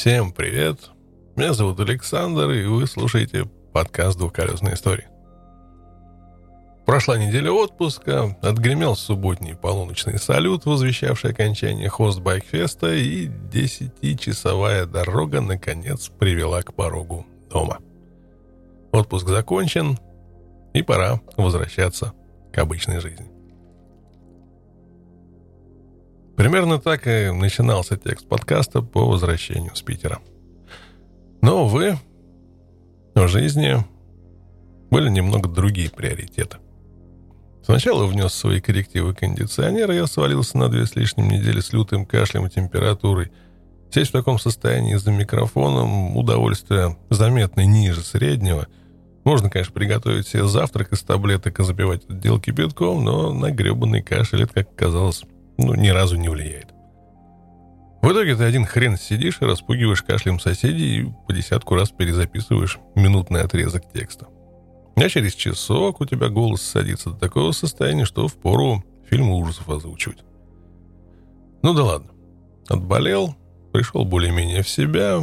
Всем привет! Меня зовут Александр, и вы слушаете подкаст «Двухколесная история». Прошла неделя отпуска, отгремел субботний полуночный салют, возвещавший окончание хостбайкфеста, и десятичасовая дорога, наконец, привела к порогу дома. Отпуск закончен, и пора возвращаться к обычной жизни. Примерно так и начинался текст подкаста по возвращению с Питера. Но, увы, в жизни были немного другие приоритеты. Сначала внес свои коррективы кондиционера, я свалился на две с лишним недели с лютым кашлем и температурой. Сесть в таком состоянии за микрофоном – удовольствие заметно ниже среднего. Можно, конечно, приготовить себе завтрак из таблеток и запивать это дело кипятком, но на гребаный кашель это, как казалось, ну, ни разу не влияет. В итоге ты один хрен сидишь и распугиваешь кашлем соседей и по десятку раз перезаписываешь минутный отрезок текста. А через часок у тебя голос садится до такого состояния, что впору фильм ужасов озвучивать. Ну да ладно. Отболел, пришел более-менее в себя.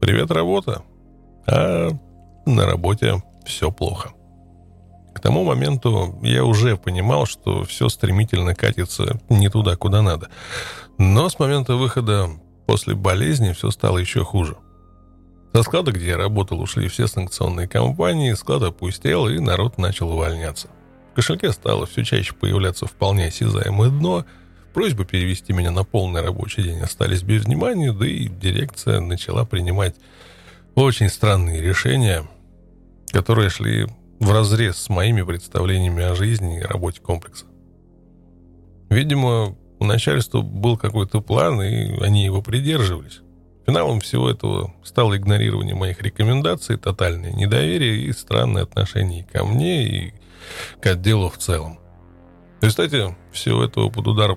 Привет, работа. А на работе все плохо. К тому моменту я уже понимал, что все стремительно катится не туда, куда надо. Но с момента выхода после болезни все стало еще хуже. Со склада, где я работал, ушли все санкционные компании, склад опустел, и народ начал увольняться. В кошельке стало все чаще появляться вполне осязаемое дно, просьбы перевести меня на полный рабочий день остались без внимания, да и дирекция начала принимать очень странные решения, которые шли в разрез с моими представлениями о жизни и работе комплекса. Видимо, у начальства был какой-то план, и они его придерживались. Финалом всего этого стало игнорирование моих рекомендаций, тотальное недоверие и странное отношение ко мне и к отделу в целом. В результате всего этого под удар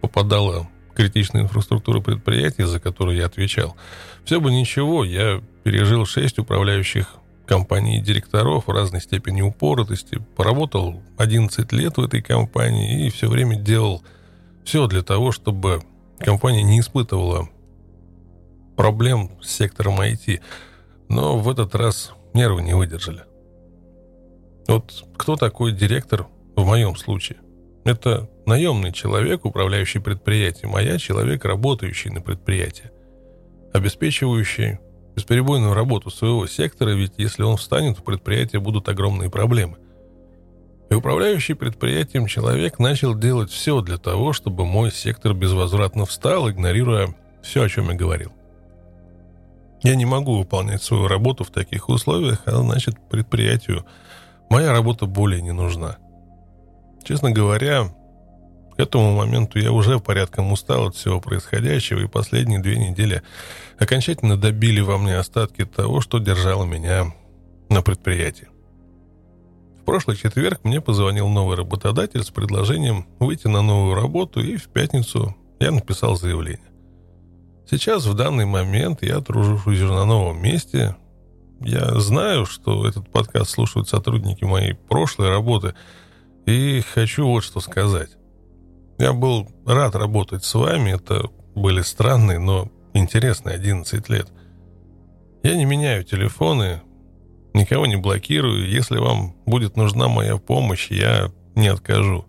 попадала критичная инфраструктура предприятия, за которую я отвечал. Все бы ничего, я пережил шесть управляющих компании директоров разной степени упоротости, поработал 11 лет в этой компании и все время делал все для того, чтобы компания не испытывала проблем с сектором IT. Но в этот раз нервы не выдержали. Вот кто такой директор в моем случае? Это наемный человек, управляющий предприятием, а я человек, работающий на предприятии, обеспечивающий бесперебойную работу своего сектора, ведь если он встанет, у предприятия будут огромные проблемы. И управляющий предприятием человек начал делать все для того, чтобы мой сектор безвозвратно встал, игнорируя все, о чем я говорил. Я не могу выполнять свою работу в таких условиях, а значит предприятию моя работа более не нужна. Честно говоря, к этому моменту я уже порядком устал от всего происходящего, и последние две недели окончательно добили во мне остатки того, что держало меня на предприятии. В прошлый четверг мне позвонил новый работодатель с предложением выйти на новую работу, и в пятницу я написал заявление. Сейчас, в данный момент, я тружусь на новом месте. Я знаю, что этот подкаст слушают сотрудники моей прошлой работы, и хочу вот что сказать. Я был рад работать с вами, это были странные, но интересные 11 лет. Я не меняю телефоны, никого не блокирую. Если вам будет нужна моя помощь, я не откажу.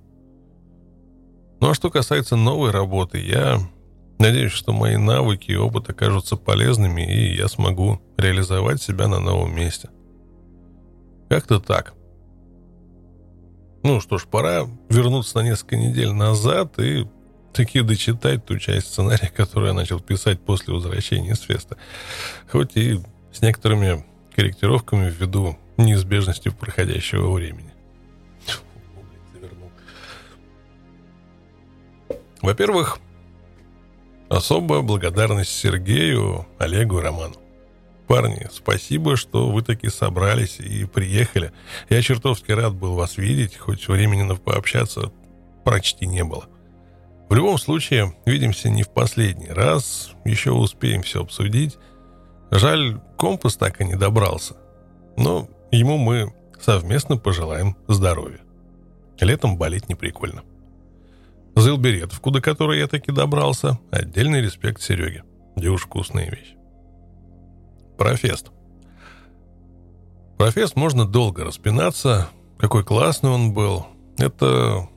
Ну а что касается новой работы, я надеюсь, что мои навыки и опыт окажутся полезными, и я смогу реализовать себя на новом месте. Как-то так. Ну что ж, пора вернуться на несколько недель назад и таки дочитать ту часть сценария, которую я начал писать после возвращения с феста. Хоть и с некоторыми корректировками ввиду неизбежности проходящего времени. Во-первых, особая благодарность Сергею, Олегу и Роману. Парни, спасибо, что вы таки собрались и приехали. Я чертовски рад был вас видеть, хоть времени на пообщаться почти не было. В любом случае, видимся не в последний раз, еще успеем все обсудить. Жаль, компас так и не добрался. Но ему мы совместно пожелаем здоровья. Летом болеть не прикольно. За Илберетовку, до которой я таки добрался, отдельный респект Сереге. Уж вкусная вещь. Про фест. Про фест можно долго распинаться, какой классный он был. Это,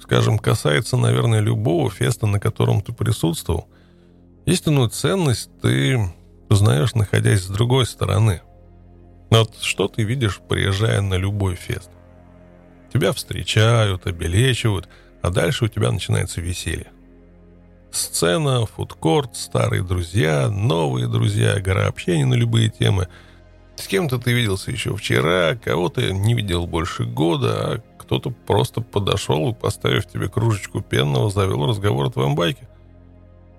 скажем, касается, наверное, любого феста, на котором ты присутствовал. Истинную ценность ты узнаешь, находясь с другой стороны. Вот что ты видишь, приезжая на любой фест? Тебя встречают, обелечивают, а дальше у тебя начинается веселье. Сцена, фудкорт, старые друзья, новые друзья, гора общения на любые темы. С кем-то ты виделся еще вчера, кого-то не видел больше года, а кто-то просто подошел и, поставив тебе кружечку пенного, завел разговор о твоем байке.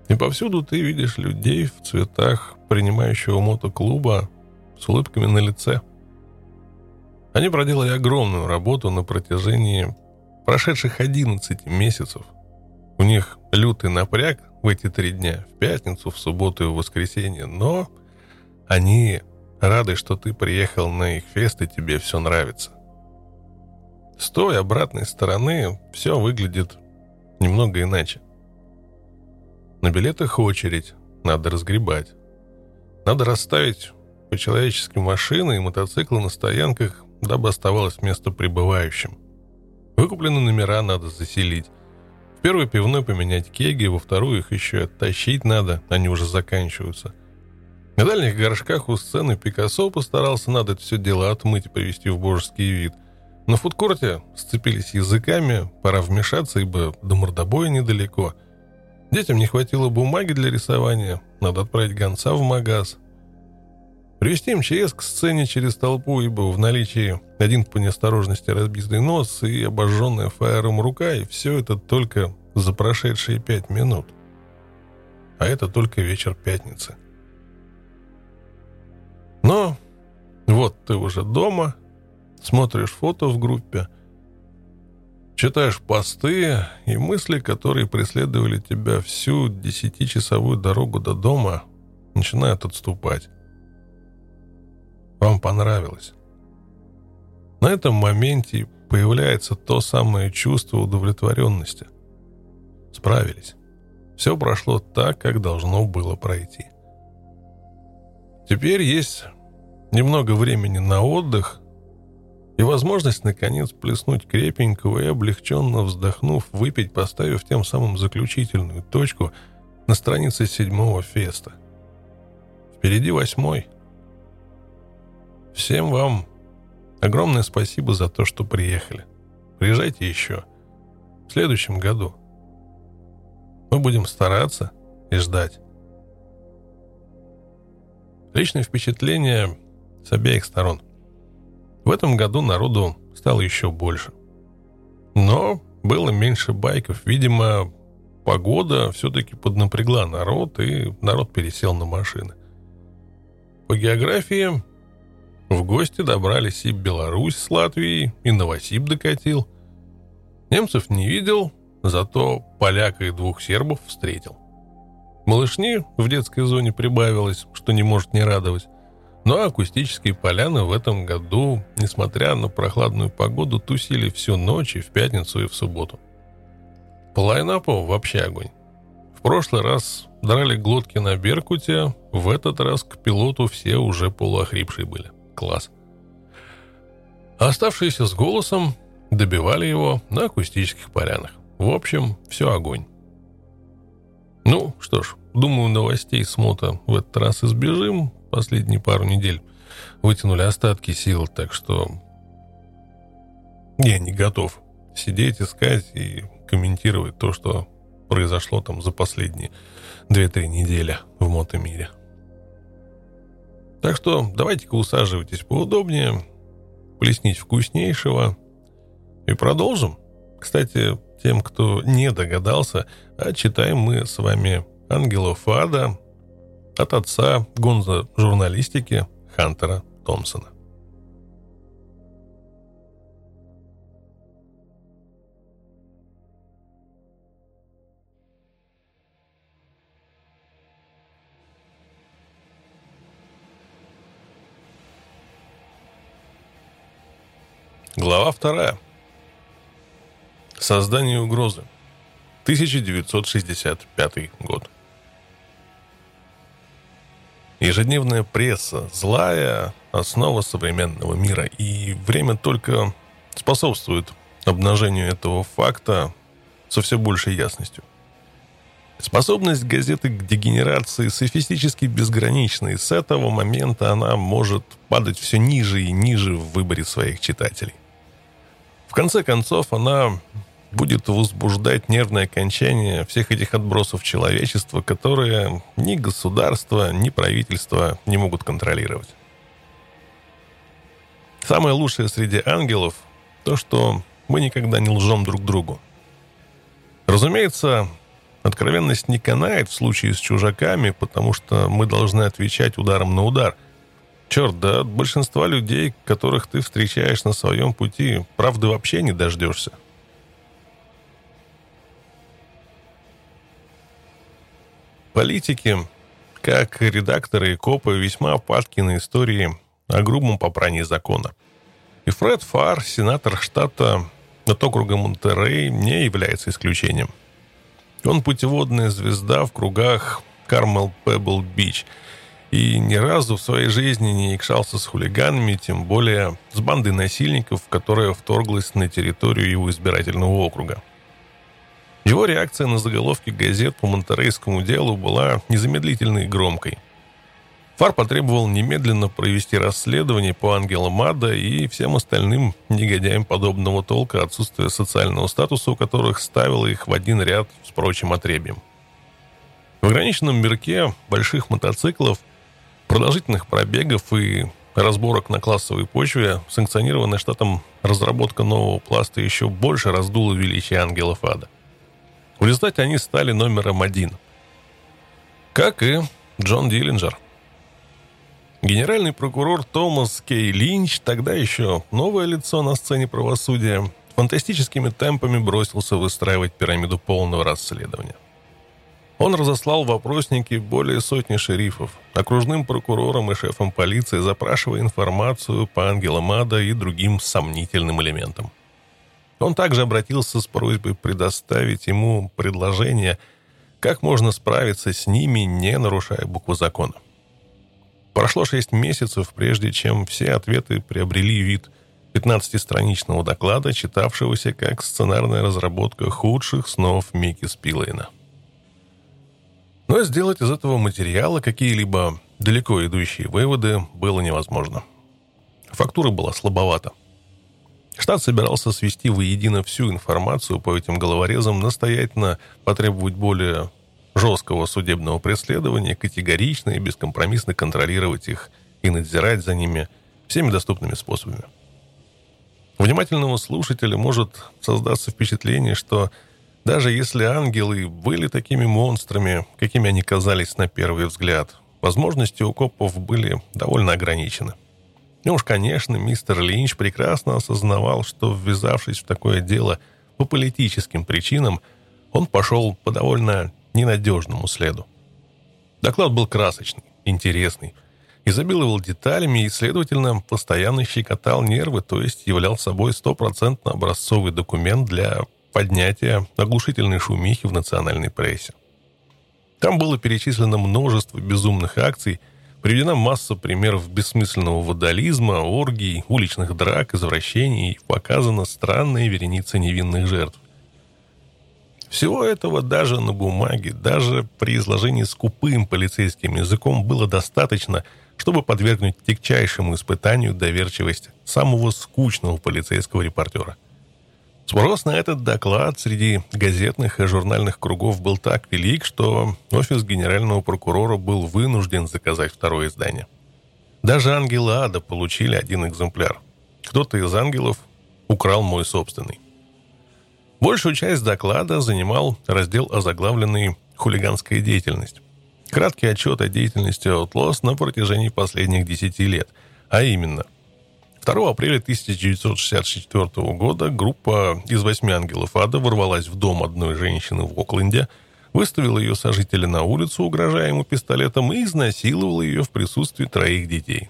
И повсюду ты видишь людей в цветах принимающего мотоклуба с улыбками на лице. Они проделали огромную работу на протяжении прошедших 11 месяцев – у них лютый напряг в эти три дня, в пятницу, в субботу и в воскресенье, но они рады, что ты приехал на их фест и тебе все нравится. С той обратной стороны все выглядит немного иначе. На билетах очередь, надо разгребать. Надо расставить по-человечески машины и мотоциклы на стоянках, дабы оставалось место прибывающим. Выкупленные номера надо заселить. В первой пивной поменять кеги, во вторую их еще оттащить надо, они уже заканчиваются. На дальних горшках у сцены Пикассо постарался надо это все дело отмыть и привести в божеский вид. На фудкорте сцепились языками, пора вмешаться, ибо до мордобоя недалеко. Детям не хватило бумаги для рисования, надо отправить гонца в магаз. Привести МЧС к сцене через толпу, ибо в наличии один по неосторожности разбитый нос и обожженная фаером рука, и все это только за прошедшие пять минут. А это только вечер пятницы. Но вот ты уже дома, смотришь фото в группе, читаешь посты и мысли, которые преследовали тебя всю десятичасовую дорогу до дома, начинают отступать. Вам понравилось. На этом моменте появляется то самое чувство удовлетворенности. Справились. Все прошло так, как должно было пройти. Теперь есть немного времени на отдых и возможность, наконец, плеснуть крепенького и, облегченно вздохнув, выпить, поставив тем самым заключительную точку на странице седьмого феста. Впереди восьмой – Всем вам огромное спасибо за то, что приехали. Приезжайте еще. В следующем году. Мы будем стараться и ждать. Личное впечатление с обеих сторон. В этом году народу стало еще больше. Но было меньше байков. Видимо, погода все-таки поднапрягла народ, и народ пересел на машины. По географии в гости добрались и Беларусь с Латвией, и Новосиб докатил. Немцев не видел, зато поляка и двух сербов встретил. Малышни в детской зоне прибавилось, что не может не радовать. Но акустические поляны в этом году, несмотря на прохладную погоду, тусили всю ночь и в пятницу, и в субботу. По лайнапу вообще огонь. В прошлый раз драли глотки на Беркуте, в этот раз к пилоту все уже полуохрипшие были класс. А оставшиеся с голосом добивали его на акустических полянах. В общем, все огонь. Ну, что ж, думаю, новостей с мото в этот раз избежим. Последние пару недель вытянули остатки сил, так что я не готов сидеть, искать и комментировать то, что произошло там за последние 2-3 недели в мотомире. Так что давайте-ка усаживайтесь поудобнее, плеснить вкуснейшего и продолжим. Кстати, тем, кто не догадался, а читаем мы с вами «Ангелов ада» от отца гонза журналистики Хантера Томпсона. Глава вторая. Создание угрозы. 1965 год. Ежедневная пресса, злая основа современного мира, и время только способствует обнажению этого факта со все большей ясностью. Способность газеты к дегенерации софистически безгранична, и с этого момента она может падать все ниже и ниже в выборе своих читателей. В конце концов, она будет возбуждать нервное окончание всех этих отбросов человечества, которые ни государство, ни правительство не могут контролировать. Самое лучшее среди ангелов – то, что мы никогда не лжем друг другу. Разумеется, откровенность не канает в случае с чужаками, потому что мы должны отвечать ударом на удар. Черт, да от большинства людей, которых ты встречаешь на своем пути, правды вообще не дождешься. Политики, как редакторы и копы, весьма падки на истории о грубом попрании закона. И Фред Фар, сенатор штата от округа Монтерей, не является исключением. Он путеводная звезда в кругах Кармел Пебл Бич и ни разу в своей жизни не якшался с хулиганами, тем более с бандой насильников, которая вторглась на территорию его избирательного округа. Его реакция на заголовки газет по монтерейскому делу была незамедлительной и громкой. Фар потребовал немедленно провести расследование по Ангелу Мада и всем остальным негодяям подобного толка отсутствие социального статуса, у которых ставило их в один ряд с прочим отребием. В ограниченном мирке больших мотоциклов, продолжительных пробегов и разборок на классовой почве санкционированная штатом разработка нового пласта еще больше раздула величие ангелов ада – в результате они стали номером один. Как и Джон Диллинджер. Генеральный прокурор Томас Кей Линч, тогда еще новое лицо на сцене правосудия, фантастическими темпами бросился выстраивать пирамиду полного расследования. Он разослал вопросники более сотни шерифов, окружным прокурорам и шефам полиции, запрашивая информацию по ангелам ада и другим сомнительным элементам. Он также обратился с просьбой предоставить ему предложение, как можно справиться с ними, не нарушая букву закона. Прошло шесть месяцев, прежде чем все ответы приобрели вид 15-страничного доклада, читавшегося как сценарная разработка худших снов Микки Спилейна. Но сделать из этого материала какие-либо далеко идущие выводы было невозможно. Фактура была слабовата. Штат собирался свести воедино всю информацию по этим головорезам, настоятельно потребовать более жесткого судебного преследования, категорично и бескомпромиссно контролировать их и надзирать за ними всеми доступными способами. Внимательного слушателя может создаться впечатление, что даже если ангелы были такими монстрами, какими они казались на первый взгляд, возможности у копов были довольно ограничены. Ну уж, конечно, мистер Линч прекрасно осознавал, что, ввязавшись в такое дело по политическим причинам, он пошел по довольно ненадежному следу. Доклад был красочный, интересный, изобиловал деталями и, следовательно, постоянно щекотал нервы, то есть являл собой стопроцентно образцовый документ для поднятия оглушительной шумихи в национальной прессе. Там было перечислено множество безумных акций – Приведена масса примеров бессмысленного вандализма, оргий, уличных драк, извращений и показана странная вереница невинных жертв. Всего этого даже на бумаге, даже при изложении скупым полицейским языком было достаточно, чтобы подвергнуть тягчайшему испытанию доверчивость самого скучного полицейского репортера – Спрос на этот доклад среди газетных и журнальных кругов был так велик, что офис генерального прокурора был вынужден заказать второе издание. Даже ангелы ада получили один экземпляр. Кто-то из ангелов украл мой собственный. Большую часть доклада занимал раздел озаглавленный «Хулиганская деятельность». Краткий отчет о деятельности Outlaws на протяжении последних 10 лет, а именно – 2 апреля 1964 года группа из восьми ангелов ада ворвалась в дом одной женщины в Окленде, выставила ее сожителя на улицу, угрожая ему пистолетом, и изнасиловала ее в присутствии троих детей.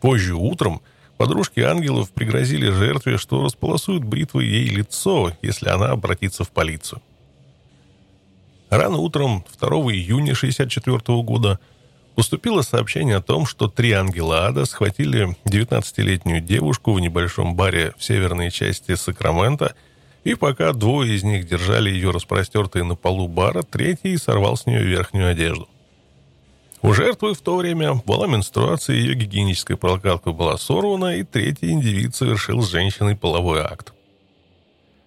Позже утром подружки ангелов пригрозили жертве, что располосуют бритвой ей лицо, если она обратится в полицию. Рано утром 2 июня 1964 года поступило сообщение о том, что три ангела ада схватили 19-летнюю девушку в небольшом баре в северной части Сакрамента, и пока двое из них держали ее распростертой на полу бара, третий сорвал с нее верхнюю одежду. У жертвы в то время была менструация, ее гигиеническая прокладка была сорвана, и третий индивид совершил с женщиной половой акт.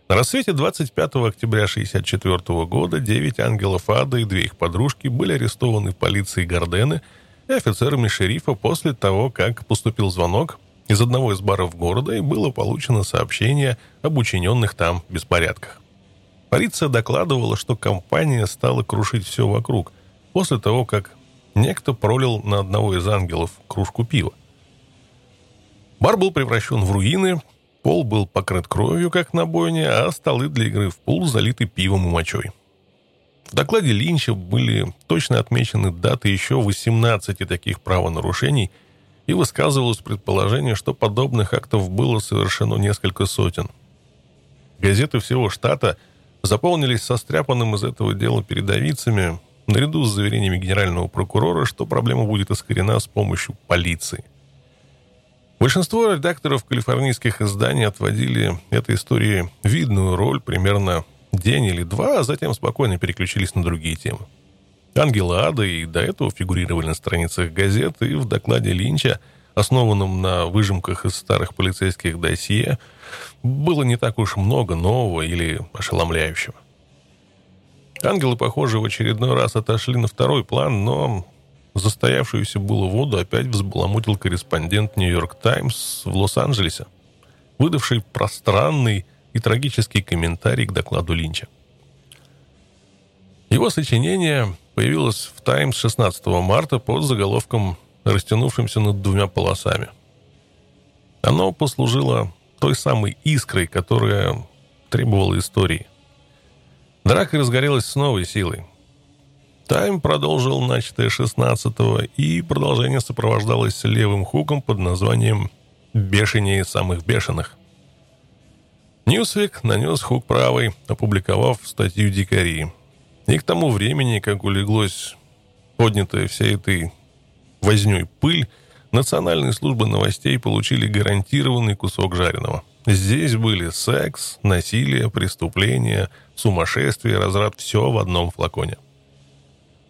На рассвете 25 октября 1964 года девять ангелов ада и две их подружки были арестованы полицией Гордены и офицерами шерифа после того, как поступил звонок из одного из баров города и было получено сообщение об учиненных там беспорядках. Полиция докладывала, что компания стала крушить все вокруг после того, как некто пролил на одного из ангелов кружку пива. Бар был превращен в руины, Пол был покрыт кровью, как на бойне, а столы для игры в пул залиты пивом и мочой. В докладе Линча были точно отмечены даты еще 18 таких правонарушений, и высказывалось предположение, что подобных актов было совершено несколько сотен. Газеты всего штата заполнились состряпанным из этого дела передовицами, наряду с заверениями генерального прокурора, что проблема будет искорена с помощью полиции – Большинство редакторов калифорнийских изданий отводили этой истории видную роль примерно день или два, а затем спокойно переключились на другие темы. Ангелы Ада и до этого фигурировали на страницах газет, и в докладе Линча, основанном на выжимках из старых полицейских досье, было не так уж много нового или ошеломляющего. Ангелы, похоже, в очередной раз отошли на второй план, но Застоявшуюся было воду опять взбаламутил корреспондент «Нью-Йорк Таймс» в Лос-Анджелесе, выдавший пространный и трагический комментарий к докладу Линча. Его сочинение появилось в «Таймс» 16 марта под заголовком, растянувшимся над двумя полосами. Оно послужило той самой искрой, которая требовала истории. Драка разгорелась с новой силой – Тайм продолжил начатое 16-го, и продолжение сопровождалось левым хуком под названием «Бешенее самых бешеных». Ньюсвик нанес хук правой, опубликовав статью «Дикари». И к тому времени, как улеглось поднятая вся этой вознёй пыль, национальные службы новостей получили гарантированный кусок жареного. Здесь были секс, насилие, преступления, сумасшествие, разрад – все в одном флаконе.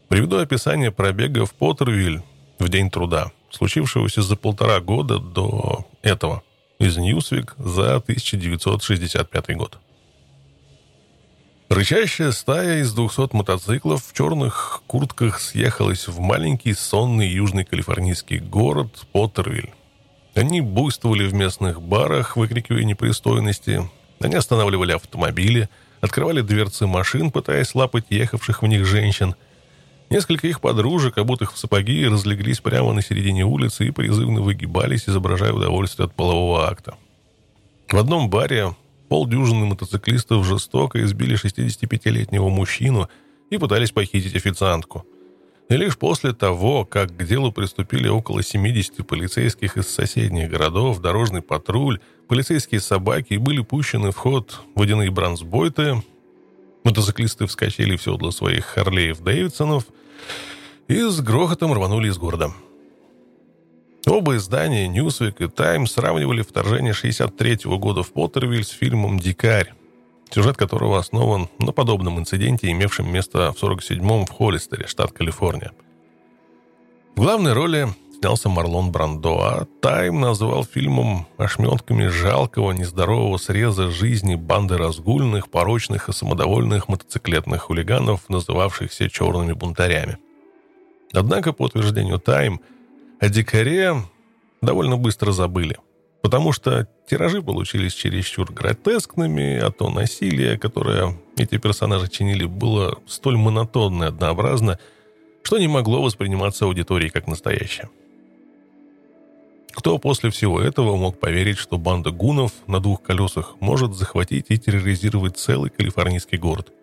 Приведу описание пробега в Поттервиль в день труда, случившегося за полтора года до этого, из Ньюсвик за 1965 год. Рычащая стая из 200 мотоциклов в черных куртках съехалась в маленький сонный южный калифорнийский город Поттервиль. Они буйствовали в местных барах, выкрикивая непристойности. Они останавливали автомобили, открывали дверцы машин, пытаясь лапать ехавших в них женщин – Несколько их подружек, обутых в сапоги, разлеглись прямо на середине улицы и призывно выгибались, изображая удовольствие от полового акта. В одном баре полдюжины мотоциклистов жестоко избили 65-летнего мужчину и пытались похитить официантку. И лишь после того, как к делу приступили около 70 полицейских из соседних городов, дорожный патруль, полицейские собаки были пущены в ход водяные бронзбойты, Мотоциклисты вскочили в седло своих Харлеев Дэвидсонов и с грохотом рванули из города. Оба издания, Newsweek и Times, сравнивали вторжение 63 года в Поттервиль с фильмом «Дикарь», сюжет которого основан на подобном инциденте, имевшем место в 47-м в Холлистере, штат Калифорния. В главной роли снялся Марлон Брандо, а Тайм назвал фильмом ошметками жалкого, нездорового среза жизни банды разгульных, порочных и самодовольных мотоциклетных хулиганов, называвшихся черными бунтарями. Однако, по утверждению Тайм, о дикаре довольно быстро забыли, потому что тиражи получились чересчур гротескными, а то насилие, которое эти персонажи чинили, было столь монотонно и однообразно, что не могло восприниматься аудиторией как настоящее. Кто после всего этого мог поверить, что банда гунов на двух колесах может захватить и терроризировать целый калифорнийский город?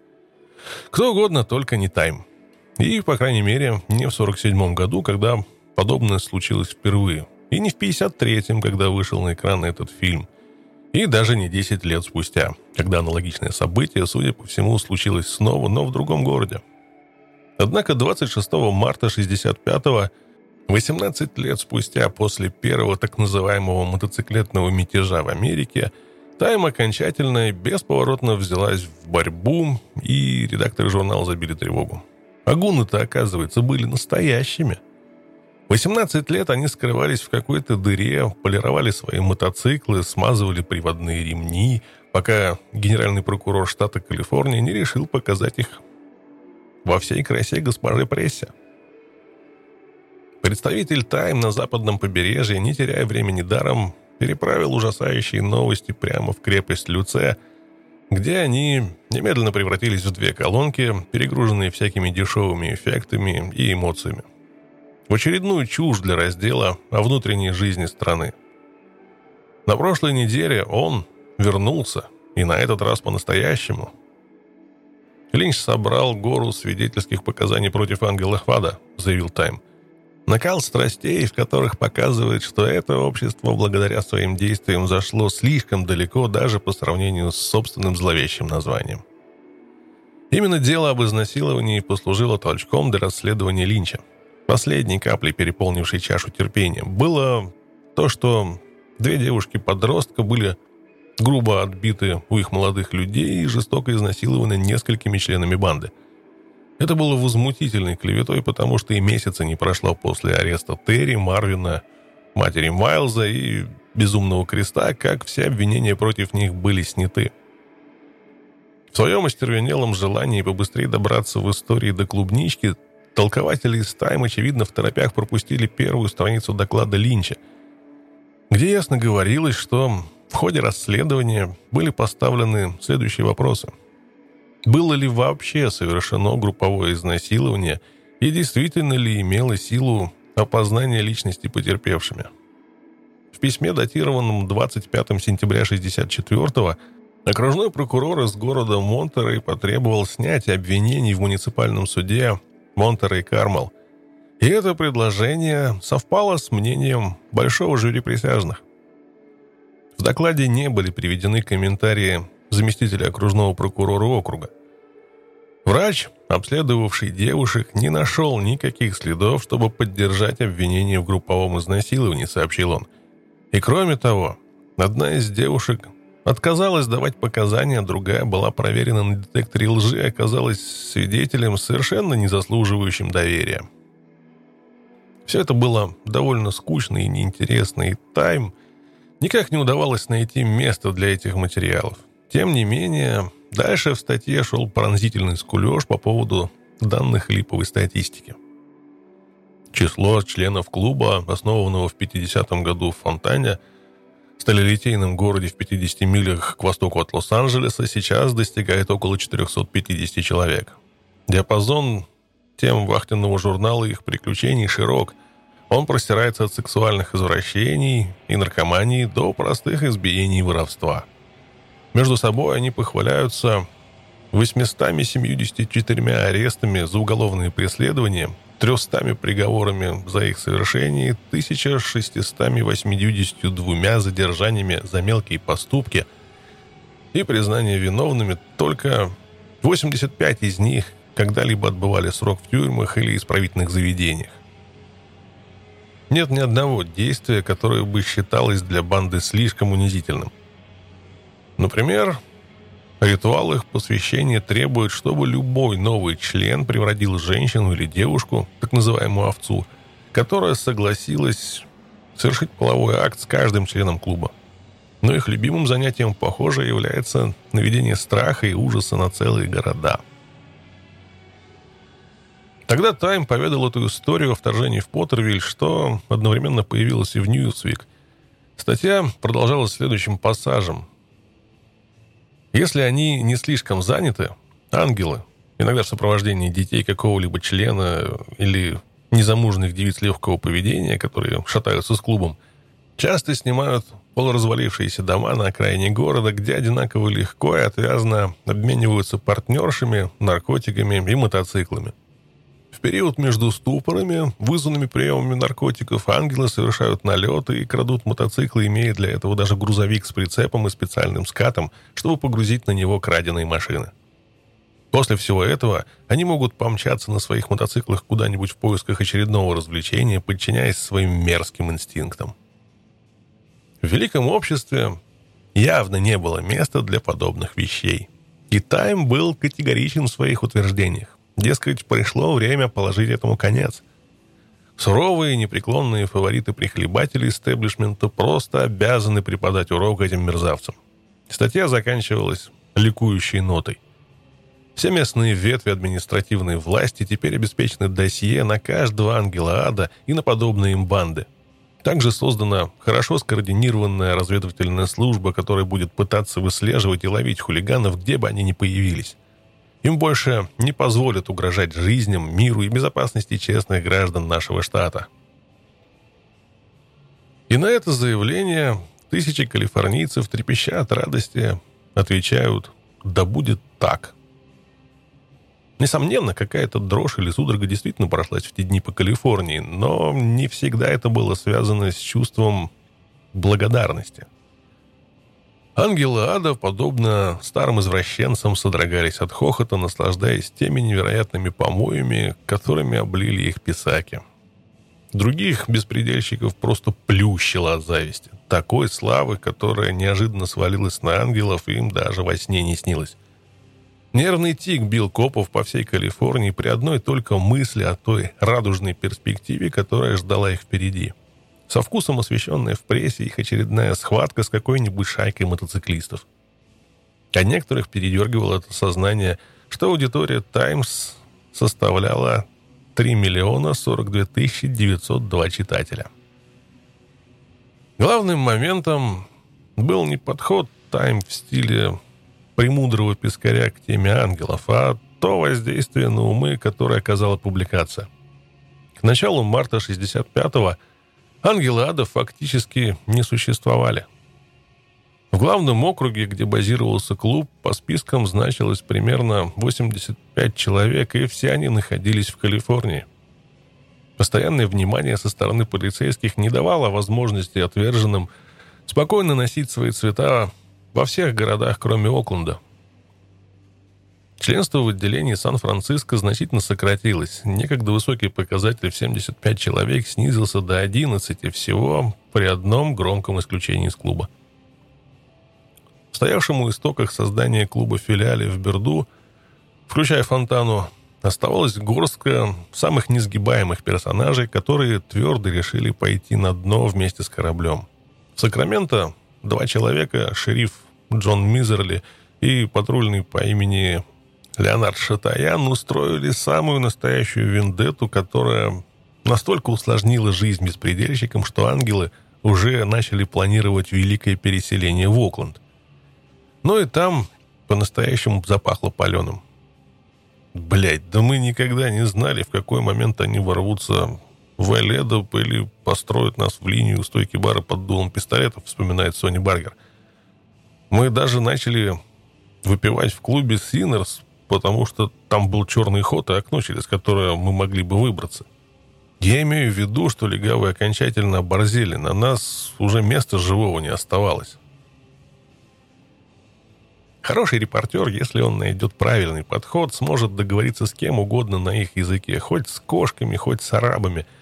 Кто угодно, только не Тайм. И, по крайней мере, не в 47-м году, когда подобное случилось впервые. И не в 53-м, когда вышел на экран этот фильм. И даже не 10 лет спустя, когда аналогичное событие, судя по всему, случилось снова, но в другом городе. Однако 26 марта 65-го 18 лет спустя после первого так называемого мотоциклетного мятежа в Америке Тайм окончательно и бесповоротно взялась в борьбу, и редакторы журнала забили тревогу. Агуны-то, оказывается, были настоящими. 18 лет они скрывались в какой-то дыре, полировали свои мотоциклы, смазывали приводные ремни, пока генеральный прокурор штата Калифорния не решил показать их во всей красе госпожи прессе. Представитель Тайм на западном побережье, не теряя времени даром, переправил ужасающие новости прямо в крепость Люце, где они немедленно превратились в две колонки, перегруженные всякими дешевыми эффектами и эмоциями. В очередную чушь для раздела о внутренней жизни страны. На прошлой неделе он вернулся, и на этот раз по-настоящему. Линч собрал гору свидетельских показаний против ангела Хвада, заявил Тайм – Накал страстей, в которых показывает, что это общество благодаря своим действиям зашло слишком далеко даже по сравнению с собственным зловещим названием. Именно дело об изнасиловании послужило толчком для расследования Линча. Последней каплей, переполнившей чашу терпения, было то, что две девушки-подростка были грубо отбиты у их молодых людей и жестоко изнасилованы несколькими членами банды – это было возмутительной клеветой, потому что и месяца не прошло после ареста Терри, Марвина, матери Майлза и Безумного Креста, как все обвинения против них были сняты. В своем остервенелом желании побыстрее добраться в истории до клубнички, толкователи из Тайм, очевидно, в торопях пропустили первую страницу доклада Линча, где ясно говорилось, что в ходе расследования были поставлены следующие вопросы – было ли вообще совершено групповое изнасилование и действительно ли имело силу опознания личности потерпевшими. В письме, датированном 25 сентября 1964 окружной прокурор из города Монтерей потребовал снятия обвинений в муниципальном суде Монтерей Кармел. И это предложение совпало с мнением большого жюри присяжных. В докладе не были приведены комментарии заместителя окружного прокурора округа. Врач, обследовавший девушек, не нашел никаких следов, чтобы поддержать обвинение в групповом изнасиловании, сообщил он. И кроме того, одна из девушек отказалась давать показания, другая была проверена на детекторе лжи и оказалась свидетелем, совершенно не заслуживающим доверия. Все это было довольно скучно и неинтересно, и Тайм никак не удавалось найти место для этих материалов. Тем не менее, дальше в статье шел пронзительный скулеж по поводу данных липовой статистики. Число членов клуба, основанного в 50-м году в Фонтане, сталелитейном городе в 50 милях к востоку от Лос-Анджелеса, сейчас достигает около 450 человек. Диапазон тем вахтенного журнала их приключений широк. Он простирается от сексуальных извращений и наркомании до простых избиений и воровства – между собой они похваляются 874 арестами за уголовные преследования, 300 приговорами за их совершение, 1682 задержаниями за мелкие поступки и признание виновными только 85 из них когда-либо отбывали срок в тюрьмах или исправительных заведениях. Нет ни одного действия, которое бы считалось для банды слишком унизительным – Например, ритуал их посвящения требует, чтобы любой новый член превратил женщину или девушку, так называемую овцу, которая согласилась совершить половой акт с каждым членом клуба. Но их любимым занятием, похоже, является наведение страха и ужаса на целые города. Тогда Тайм поведал эту историю о вторжении в Поттервиль, что одновременно появилось и в Ньюсвик. Статья продолжалась следующим пассажем – если они не слишком заняты, ангелы, иногда в сопровождении детей какого-либо члена или незамужних девиц легкого поведения, которые шатаются с клубом, часто снимают полуразвалившиеся дома на окраине города, где одинаково легко и отвязно обмениваются партнершами, наркотиками и мотоциклами – период между ступорами, вызванными приемами наркотиков, ангелы совершают налеты и крадут мотоциклы, имея для этого даже грузовик с прицепом и специальным скатом, чтобы погрузить на него краденые машины. После всего этого они могут помчаться на своих мотоциклах куда-нибудь в поисках очередного развлечения, подчиняясь своим мерзким инстинктам. В великом обществе явно не было места для подобных вещей. И Тайм был категоричен в своих утверждениях. Дескать, пришло время положить этому конец. Суровые, непреклонные фавориты-прихлебатели истеблишмента просто обязаны преподать урок этим мерзавцам. Статья заканчивалась ликующей нотой. Все местные ветви административной власти теперь обеспечены досье на каждого ангела ада и на подобные им банды. Также создана хорошо скоординированная разведывательная служба, которая будет пытаться выслеживать и ловить хулиганов, где бы они ни появились. Им больше не позволят угрожать жизням, миру и безопасности честных граждан нашего штата. И на это заявление тысячи калифорнийцев, трепеща от радости, отвечают «Да будет так». Несомненно, какая-то дрожь или судорога действительно прошлась в те дни по Калифорнии, но не всегда это было связано с чувством благодарности. Ангелы ада, подобно старым извращенцам, содрогались от хохота, наслаждаясь теми невероятными помоями, которыми облили их писаки. Других беспредельщиков просто плющило от зависти. Такой славы, которая неожиданно свалилась на ангелов, им даже во сне не снилось. Нервный тик бил копов по всей Калифорнии при одной только мысли о той радужной перспективе, которая ждала их впереди. Со вкусом освещенная в прессе их очередная схватка с какой-нибудь шайкой мотоциклистов. А некоторых передергивало это сознание, что аудитория «Таймс» составляла 3 миллиона 42 тысячи 902 читателя. Главным моментом был не подход «Тайм» в стиле премудрого пескаря к теме ангелов, а то воздействие на умы, которое оказала публикация. К началу марта 65-го ангелы ада фактически не существовали. В главном округе, где базировался клуб, по спискам значилось примерно 85 человек, и все они находились в Калифорнии. Постоянное внимание со стороны полицейских не давало возможности отверженным спокойно носить свои цвета во всех городах, кроме Окленда. Членство в отделении Сан-Франциско значительно сократилось. Некогда высокий показатель в 75 человек снизился до 11 всего при одном громком исключении из клуба. Стоявшему у истоках создания клуба филиале в Берду, включая Фонтану, оставалась горстка самых несгибаемых персонажей, которые твердо решили пойти на дно вместе с кораблем. В Сакраменто два человека, шериф Джон Мизерли и патрульный по имени Леонард Шатаян устроили самую настоящую вендетту, которая настолько усложнила жизнь беспредельщикам, что ангелы уже начали планировать великое переселение в Окленд. Но и там по-настоящему запахло паленым. Блять, да мы никогда не знали, в какой момент они ворвутся в Эледоп или построят нас в линию стойки бара под дулом пистолетов, вспоминает Сони Баргер. Мы даже начали выпивать в клубе Синерс, потому что там был черный ход и окно, через которое мы могли бы выбраться. Я имею в виду, что легавые окончательно оборзели. На нас уже места живого не оставалось. Хороший репортер, если он найдет правильный подход, сможет договориться с кем угодно на их языке, хоть с кошками, хоть с арабами –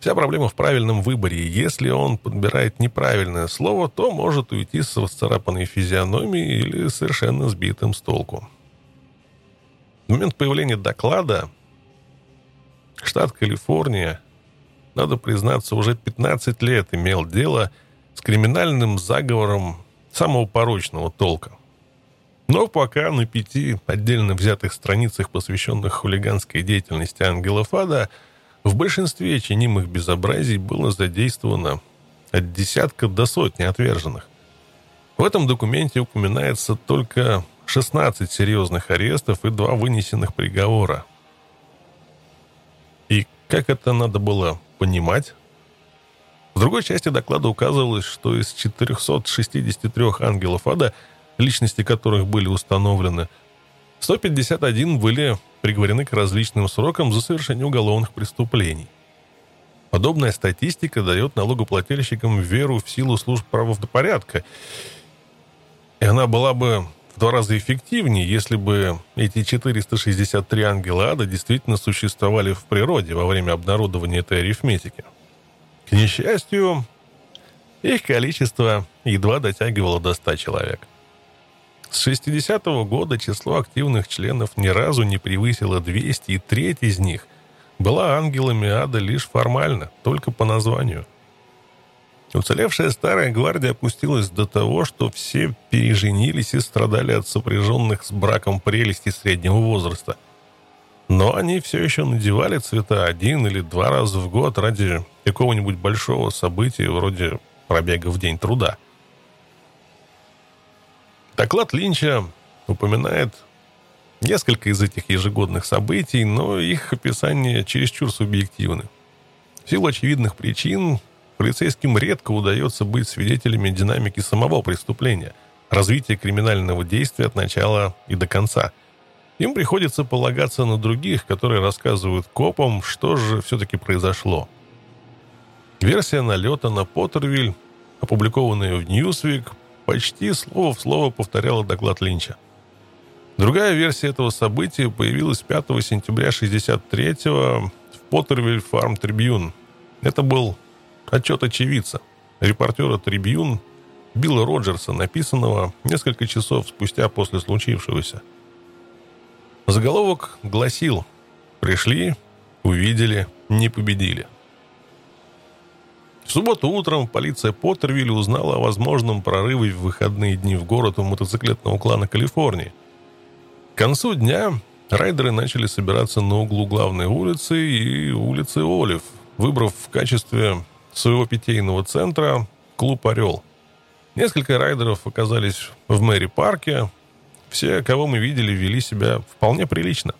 Вся проблема в правильном выборе. Если он подбирает неправильное слово, то может уйти с расцарапанной физиономией или совершенно сбитым с толку. Момент появления доклада штат Калифорния, надо признаться, уже 15 лет имел дело с криминальным заговором самого порочного толка. Но пока на пяти отдельно взятых страницах, посвященных хулиганской деятельности ангелов ада, в большинстве чинимых безобразий было задействовано от десятка до сотни отверженных. В этом документе упоминается только 16 серьезных арестов и два вынесенных приговора. И как это надо было понимать? В другой части доклада указывалось, что из 463 ангелов ада, личности которых были установлены, 151 были приговорены к различным срокам за совершение уголовных преступлений. Подобная статистика дает налогоплательщикам веру в силу служб правопорядка, и она была бы два раза эффективнее, если бы эти 463 ангела ада действительно существовали в природе во время обнародования этой арифметики. К несчастью, их количество едва дотягивало до 100 человек. С 60-го года число активных членов ни разу не превысило 200, и треть из них была ангелами ада лишь формально, только по названию – Уцелевшая старая гвардия опустилась до того, что все переженились и страдали от сопряженных с браком прелести среднего возраста. Но они все еще надевали цвета один или два раза в год ради какого-нибудь большого события, вроде пробега в День труда. Доклад Линча упоминает несколько из этих ежегодных событий, но их описание чересчур субъективны. В силу очевидных причин Полицейским редко удается быть свидетелями динамики самого преступления, развития криминального действия от начала и до конца. Им приходится полагаться на других, которые рассказывают копам, что же все-таки произошло. Версия налета на Поттервиль, опубликованная в Ньюсвик, почти слово в слово повторяла доклад Линча. Другая версия этого события появилась 5 сентября 1963 в Поттервиль Фарм Трибюн. Это был Отчет очевидца, репортера «Трибьюн» Билла Роджерса, написанного несколько часов спустя после случившегося. Заголовок гласил «Пришли, увидели, не победили». В субботу утром полиция Поттервилля узнала о возможном прорыве в выходные дни в город у мотоциклетного клана Калифорнии. К концу дня райдеры начали собираться на углу главной улицы и улицы Олив, выбрав в качестве своего питейного центра клуб «Орел». Несколько райдеров оказались в Мэри-парке. Все, кого мы видели, вели себя вполне прилично.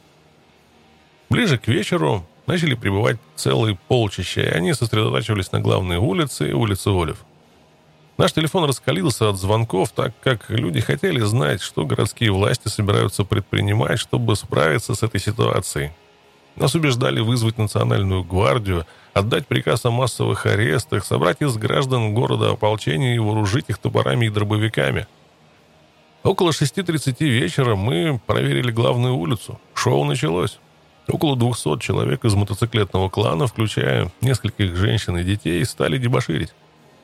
Ближе к вечеру начали прибывать целые полчища, и они сосредотачивались на главной улице и улице Олив. Наш телефон раскалился от звонков, так как люди хотели знать, что городские власти собираются предпринимать, чтобы справиться с этой ситуацией. Нас убеждали вызвать национальную гвардию, отдать приказ о массовых арестах, собрать из граждан города ополчение и вооружить их топорами и дробовиками. Около 6.30 вечера мы проверили главную улицу. Шоу началось. Около 200 человек из мотоциклетного клана, включая нескольких женщин и детей, стали дебоширить.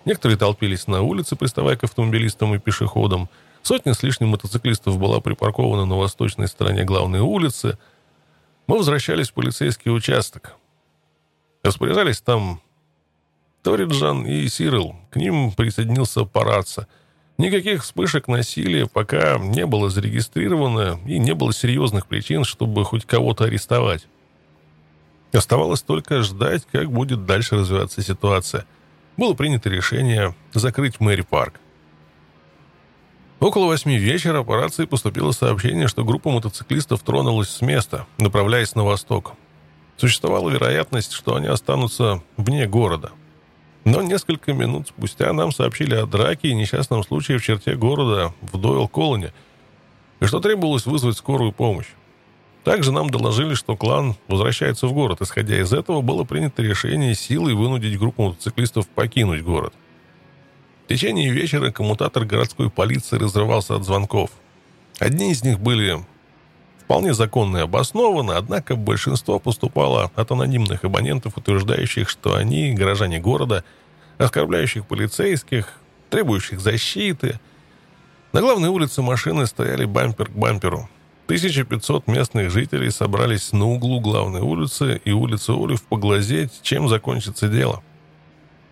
Некоторые толпились на улице, приставая к автомобилистам и пешеходам. Сотня с лишним мотоциклистов была припаркована на восточной стороне главной улицы – мы возвращались в полицейский участок. Распоряжались там Ториджан и Сирил. К ним присоединился Параца. Никаких вспышек насилия пока не было зарегистрировано и не было серьезных причин, чтобы хоть кого-то арестовать. Оставалось только ждать, как будет дальше развиваться ситуация. Было принято решение закрыть Мэри Парк. Около восьми вечера по рации поступило сообщение, что группа мотоциклистов тронулась с места, направляясь на восток. Существовала вероятность, что они останутся вне города. Но несколько минут спустя нам сообщили о драке и несчастном случае в черте города в Дойл-Колоне, и что требовалось вызвать скорую помощь. Также нам доложили, что клан возвращается в город. Исходя из этого, было принято решение силой вынудить группу мотоциклистов покинуть город. В течение вечера коммутатор городской полиции разрывался от звонков. Одни из них были вполне законно и обоснованы, однако большинство поступало от анонимных абонентов, утверждающих, что они горожане города, оскорбляющих полицейских, требующих защиты. На главной улице машины стояли бампер к бамперу. 1500 местных жителей собрались на углу главной улицы и улицы Олив поглазеть, чем закончится дело.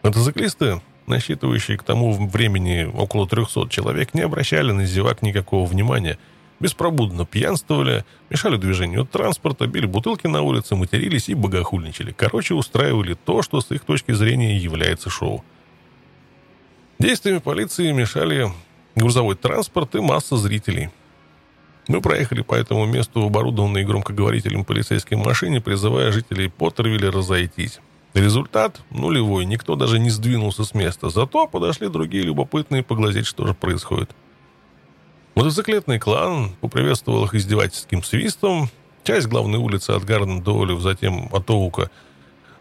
Мотоциклисты насчитывающие к тому времени около 300 человек, не обращали на зевак никакого внимания. Беспробудно пьянствовали, мешали движению транспорта, били бутылки на улице, матерились и богохульничали. Короче, устраивали то, что с их точки зрения является шоу. Действиями полиции мешали грузовой транспорт и масса зрителей. Мы проехали по этому месту в оборудованной громкоговорителем полицейской машине, призывая жителей Поттервилля разойтись. Результат нулевой, никто даже не сдвинулся с места. Зато подошли другие любопытные поглазеть, что же происходит. Мотоциклетный клан поприветствовал их издевательским свистом. Часть главной улицы от Гарден до Олив, затем от Оука,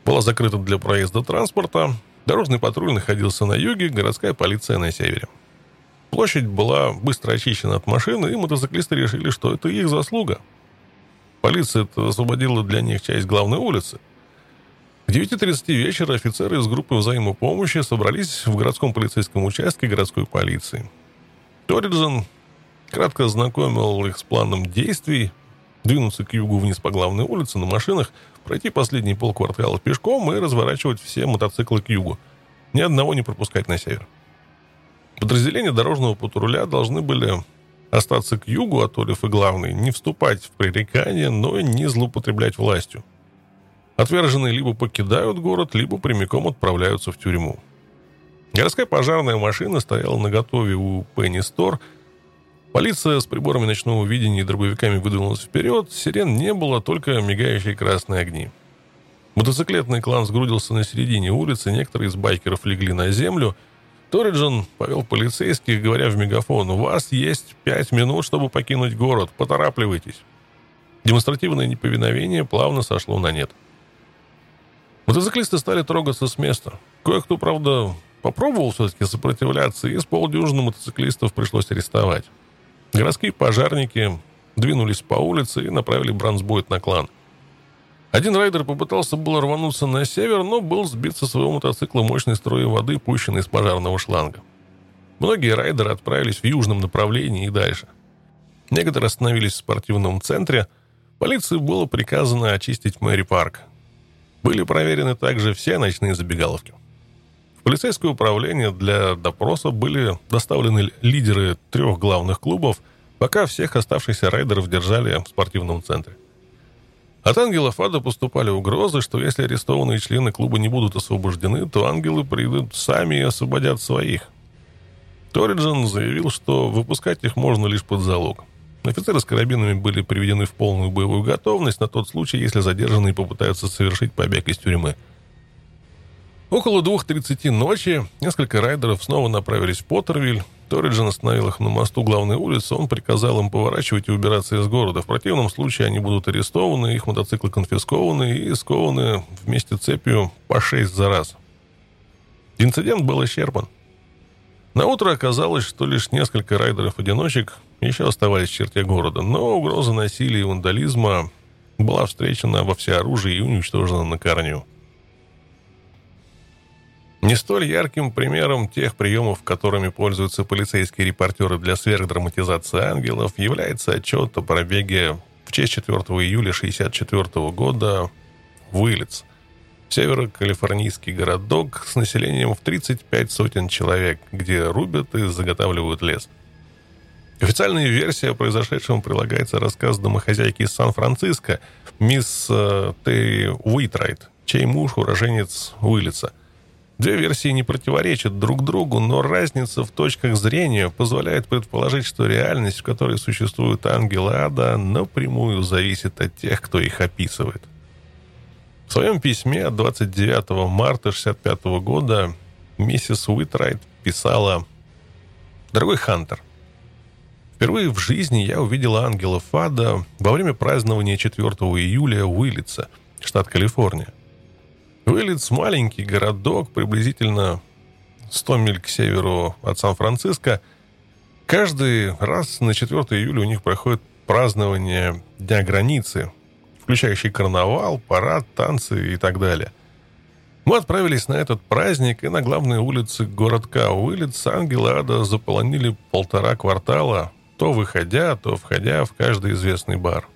была закрыта для проезда транспорта. Дорожный патруль находился на юге, городская полиция на севере. Площадь была быстро очищена от машины, и мотоциклисты решили, что это их заслуга. Полиция освободила для них часть главной улицы. К 9.30 вечера офицеры из группы взаимопомощи собрались в городском полицейском участке городской полиции. Ториджин кратко ознакомил их с планом действий, двинуться к югу вниз по главной улице на машинах, пройти последние полквартала пешком и разворачивать все мотоциклы к югу. Ни одного не пропускать на север. Подразделения дорожного патруля должны были остаться к югу от Олив и главный, не вступать в пререкание, но и не злоупотреблять властью. Отверженные либо покидают город, либо прямиком отправляются в тюрьму. Городская пожарная машина стояла на готове у Пенни Стор. Полиция с приборами ночного видения и дробовиками выдвинулась вперед. Сирен не было, только мигающие красные огни. Мотоциклетный клан сгрудился на середине улицы, некоторые из байкеров легли на землю – Ториджин повел полицейских, говоря в мегафон, «У вас есть пять минут, чтобы покинуть город. Поторапливайтесь». Демонстративное неповиновение плавно сошло на нет. Мотоциклисты стали трогаться с места. Кое-кто, правда, попробовал все-таки сопротивляться, и с полдюжины мотоциклистов пришлось арестовать. Городские пожарники двинулись по улице и направили брандспойт на клан – один райдер попытался было рвануться на север, но был сбит со своего мотоцикла мощной струей воды, пущенной из пожарного шланга. Многие райдеры отправились в южном направлении и дальше. Некоторые остановились в спортивном центре. Полиции было приказано очистить Мэри Парк. Были проверены также все ночные забегаловки. В полицейское управление для допроса были доставлены лидеры трех главных клубов, пока всех оставшихся райдеров держали в спортивном центре. От ангелов ада поступали угрозы, что если арестованные члены клуба не будут освобождены, то ангелы придут сами и освободят своих. Ториджин заявил, что выпускать их можно лишь под залог. Офицеры с карабинами были приведены в полную боевую готовность на тот случай, если задержанные попытаются совершить побег из тюрьмы. Около 2.30 ночи несколько райдеров снова направились в Поттервиль, Ториджин остановил их на мосту главной улицы, он приказал им поворачивать и убираться из города. В противном случае они будут арестованы, их мотоциклы конфискованы и скованы вместе цепью по шесть за раз. Инцидент был исчерпан. На утро оказалось, что лишь несколько райдеров-одиночек еще оставались в черте города, но угроза насилия и вандализма была встречена во всеоружии и уничтожена на корню. Не столь ярким примером тех приемов, которыми пользуются полицейские репортеры для сверхдраматизации ангелов, является отчет о пробеге в честь 4 июля 1964 года в Уиллетс, северо-калифорнийский городок с населением в 35 сотен человек, где рубят и заготавливают лес. Официальная версия о произошедшем прилагается рассказ домохозяйки из Сан-Франциско, мисс э, Терри Уитрайт, чей муж уроженец Уиллетса – Две версии не противоречат друг другу, но разница в точках зрения позволяет предположить, что реальность, в которой существуют ангелы ада, напрямую зависит от тех, кто их описывает. В своем письме от 29 марта 1965 года миссис Уитрайт писала «Дорогой Хантер, впервые в жизни я увидела ангелов ада во время празднования 4 июля в Уиллица, штат Калифорния. Уиллетс – маленький городок, приблизительно 100 миль к северу от Сан-Франциско. Каждый раз на 4 июля у них проходит празднование Дня границы, включающий карнавал, парад, танцы и так далее. Мы отправились на этот праздник, и на главной улице городка Уиллетс ангелы ада заполонили полтора квартала, то выходя, то входя в каждый известный бар.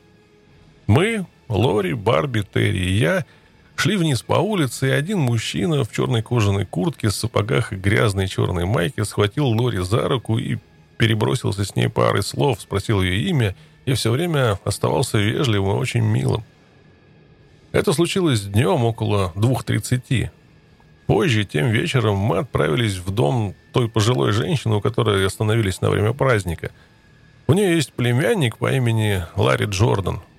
Мы, Лори, Барби, Терри и я – Шли вниз по улице, и один мужчина в черной кожаной куртке, сапогах и грязной черной майке схватил Лори за руку и перебросился с ней парой слов, спросил ее имя и все время оставался вежливым и очень милым. Это случилось днем около 2.30. Позже, тем вечером, мы отправились в дом той пожилой женщины, у которой остановились на время праздника. У нее есть племянник по имени Ларри Джордан –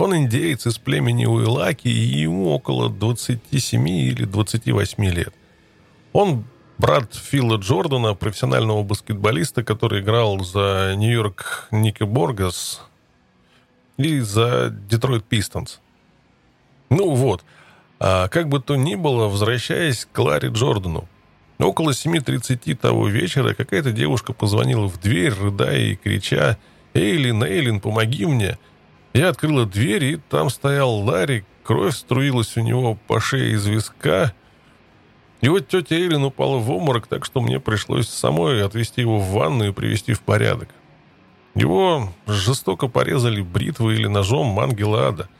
он индеец из племени Уилаки, и ему около 27 или 28 лет. Он брат Фила Джордана, профессионального баскетболиста, который играл за Нью-Йорк Ники Боргас и за Детройт Пистонс. Ну вот, а как бы то ни было, возвращаясь к Ларри Джордану. Около 7.30 того вечера какая-то девушка позвонила в дверь, рыдая и крича «Эйлин, Эйлин, помоги мне!» Я открыла дверь, и там стоял Ларри, кровь струилась у него по шее из виска. И вот тетя Эйлин упала в обморок, так что мне пришлось самой отвезти его в ванну и привести в порядок. Его жестоко порезали бритвой или ножом ангела ада –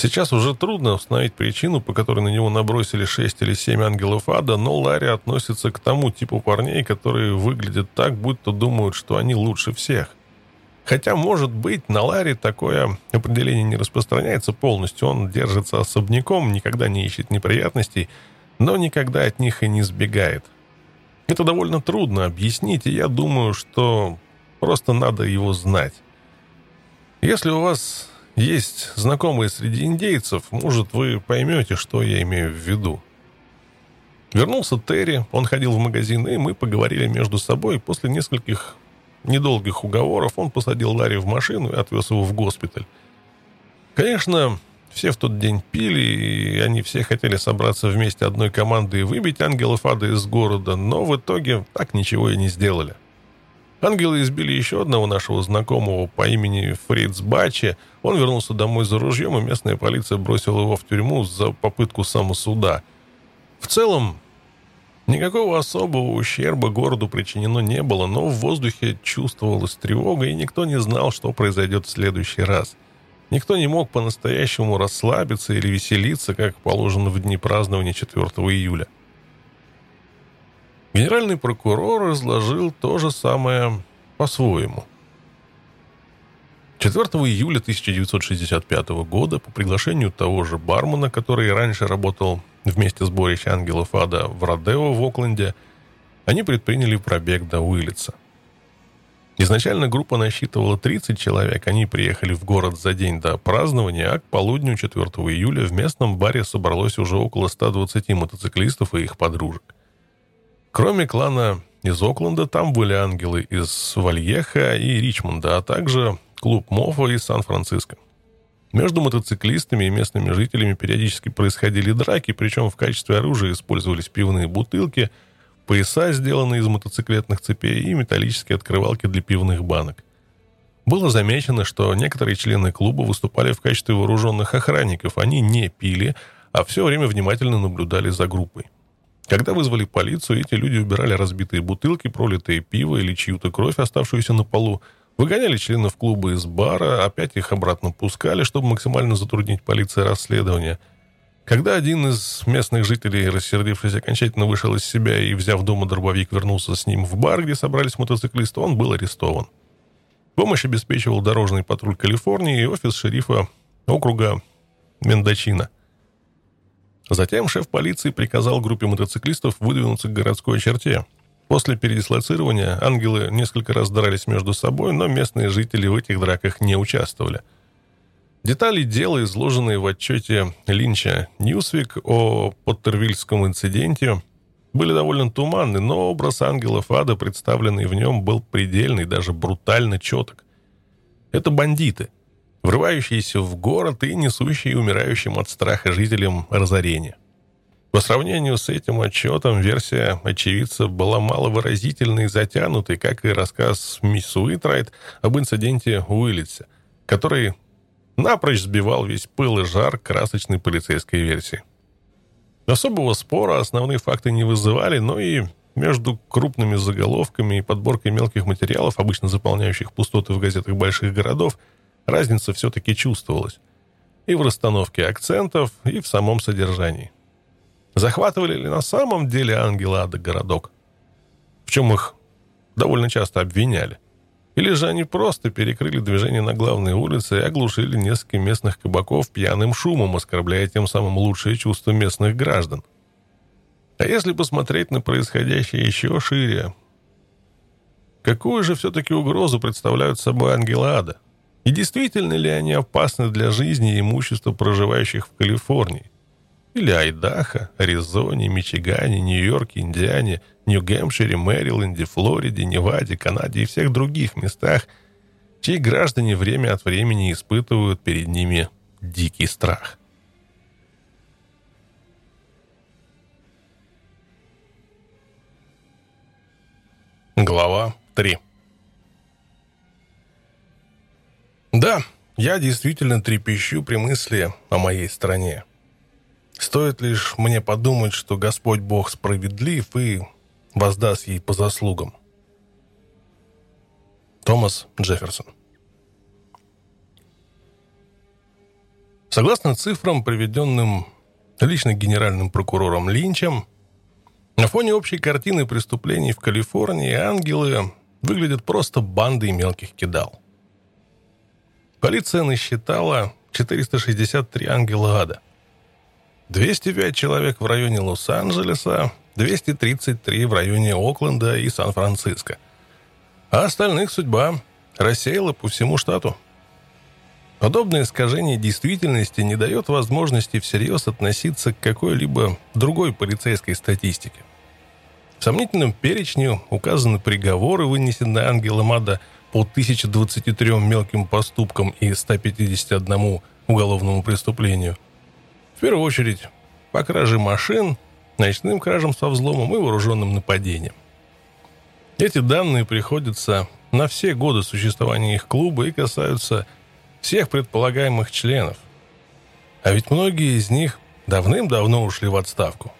Сейчас уже трудно установить причину, по которой на него набросили шесть или семь ангелов ада, но Ларри относится к тому типу парней, которые выглядят так, будто думают, что они лучше всех. Хотя, может быть, на Ларри такое определение не распространяется полностью. Он держится особняком, никогда не ищет неприятностей, но никогда от них и не сбегает. Это довольно трудно объяснить, и я думаю, что просто надо его знать. Если у вас есть знакомые среди индейцев, может, вы поймете, что я имею в виду. Вернулся Терри, он ходил в магазин, и мы поговорили между собой. После нескольких недолгих уговоров он посадил Ларри в машину и отвез его в госпиталь. Конечно, все в тот день пили, и они все хотели собраться вместе одной командой и выбить ангелов ада из города, но в итоге так ничего и не сделали. Ангелы избили еще одного нашего знакомого по имени Фриц Бачи. Он вернулся домой за ружьем, и местная полиция бросила его в тюрьму за попытку самосуда. В целом, никакого особого ущерба городу причинено не было, но в воздухе чувствовалась тревога, и никто не знал, что произойдет в следующий раз. Никто не мог по-настоящему расслабиться или веселиться, как положено в дни празднования 4 июля. Генеральный прокурор изложил то же самое по-своему. 4 июля 1965 года по приглашению того же бармена, который раньше работал вместе с Борищем Ангелов Ада в Родео в Окленде, они предприняли пробег до Уиллица. Изначально группа насчитывала 30 человек, они приехали в город за день до празднования, а к полудню 4 июля в местном баре собралось уже около 120 мотоциклистов и их подружек. Кроме клана из Окленда, там были ангелы из Вальеха и Ричмонда, а также клуб Мофа из Сан-Франциско. Между мотоциклистами и местными жителями периодически происходили драки, причем в качестве оружия использовались пивные бутылки, пояса, сделанные из мотоциклетных цепей, и металлические открывалки для пивных банок. Было замечено, что некоторые члены клуба выступали в качестве вооруженных охранников. Они не пили, а все время внимательно наблюдали за группой. Когда вызвали полицию, эти люди убирали разбитые бутылки, пролитые пиво или чью-то кровь, оставшуюся на полу, выгоняли членов клуба из бара, опять их обратно пускали, чтобы максимально затруднить полиции расследование. Когда один из местных жителей, рассердившись окончательно, вышел из себя и, взяв дома дробовик, вернулся с ним в бар, где собрались мотоциклисты, он был арестован. Помощь обеспечивал дорожный патруль Калифорнии и офис шерифа округа Мендочина – Затем шеф полиции приказал группе мотоциклистов выдвинуться к городской черте. После передислоцирования ангелы несколько раз дрались между собой, но местные жители в этих драках не участвовали. Детали дела, изложенные в отчете Линча Ньюсвик о Поттервильском инциденте, были довольно туманны, но образ ангелов ада, представленный в нем, был предельный, даже брутально четок. Это бандиты – врывающиеся в город и несущие умирающим от страха жителям разорение. По сравнению с этим отчетом, версия очевидца была маловыразительной и затянутой, как и рассказ мисс Уитрайт об инциденте Уиллице, который напрочь сбивал весь пыл и жар красочной полицейской версии. Особого спора основные факты не вызывали, но и между крупными заголовками и подборкой мелких материалов, обычно заполняющих пустоты в газетах больших городов, разница все-таки чувствовалась. И в расстановке акцентов, и в самом содержании. Захватывали ли на самом деле ангела ада городок? В чем их довольно часто обвиняли? Или же они просто перекрыли движение на главной улице и оглушили несколько местных кабаков пьяным шумом, оскорбляя тем самым лучшие чувства местных граждан? А если посмотреть на происходящее еще шире, какую же все-таки угрозу представляют собой ангелы ада? И действительно ли они опасны для жизни и имущества проживающих в Калифорнии? Или Айдахо, Аризоне, Мичигане, Нью-Йорке, Индиане, Нью-Гэмпшире, Мэриленде, Флориде, Неваде, Канаде и всех других местах, чьи граждане время от времени испытывают перед ними дикий страх. Глава 3 Да, я действительно трепещу при мысли о моей стране. Стоит лишь мне подумать, что Господь Бог справедлив и воздаст ей по заслугам. Томас Джефферсон Согласно цифрам, приведенным лично генеральным прокурором Линчем, на фоне общей картины преступлений в Калифорнии ангелы выглядят просто бандой мелких кидал. Полиция насчитала 463 ангела ада. 205 человек в районе Лос-Анджелеса, 233 в районе Окленда и Сан-Франциско. А остальных судьба рассеяла по всему штату. Подобное искажение действительности не дает возможности всерьез относиться к какой-либо другой полицейской статистике. В сомнительном перечне указаны приговоры, вынесенные ангелом ада по 1023 мелким поступкам и 151 уголовному преступлению. В первую очередь, по краже машин, ночным кражам со взломом и вооруженным нападением. Эти данные приходятся на все годы существования их клуба и касаются всех предполагаемых членов. А ведь многие из них давным-давно ушли в отставку.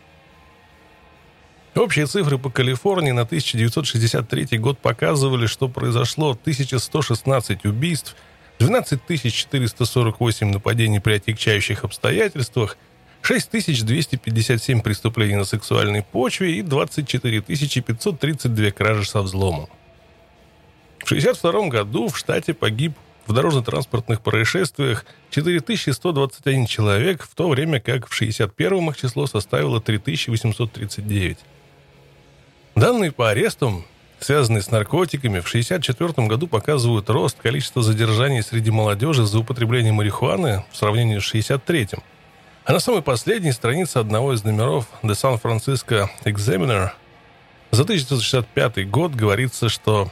Общие цифры по Калифорнии на 1963 год показывали, что произошло 1116 убийств, 12 448 нападений при отягчающих обстоятельствах, 6257 преступлений на сексуальной почве и 24 532 кражи со взломом. В 1962 году в штате погиб в дорожно-транспортных происшествиях 4121 человек, в то время как в 1961 их число составило 3839. Данные по арестам, связанные с наркотиками, в 1964 году показывают рост количества задержаний среди молодежи за употребление марихуаны в сравнении с 1963. А на самой последней странице одного из номеров The San Francisco Examiner за 1965 год говорится, что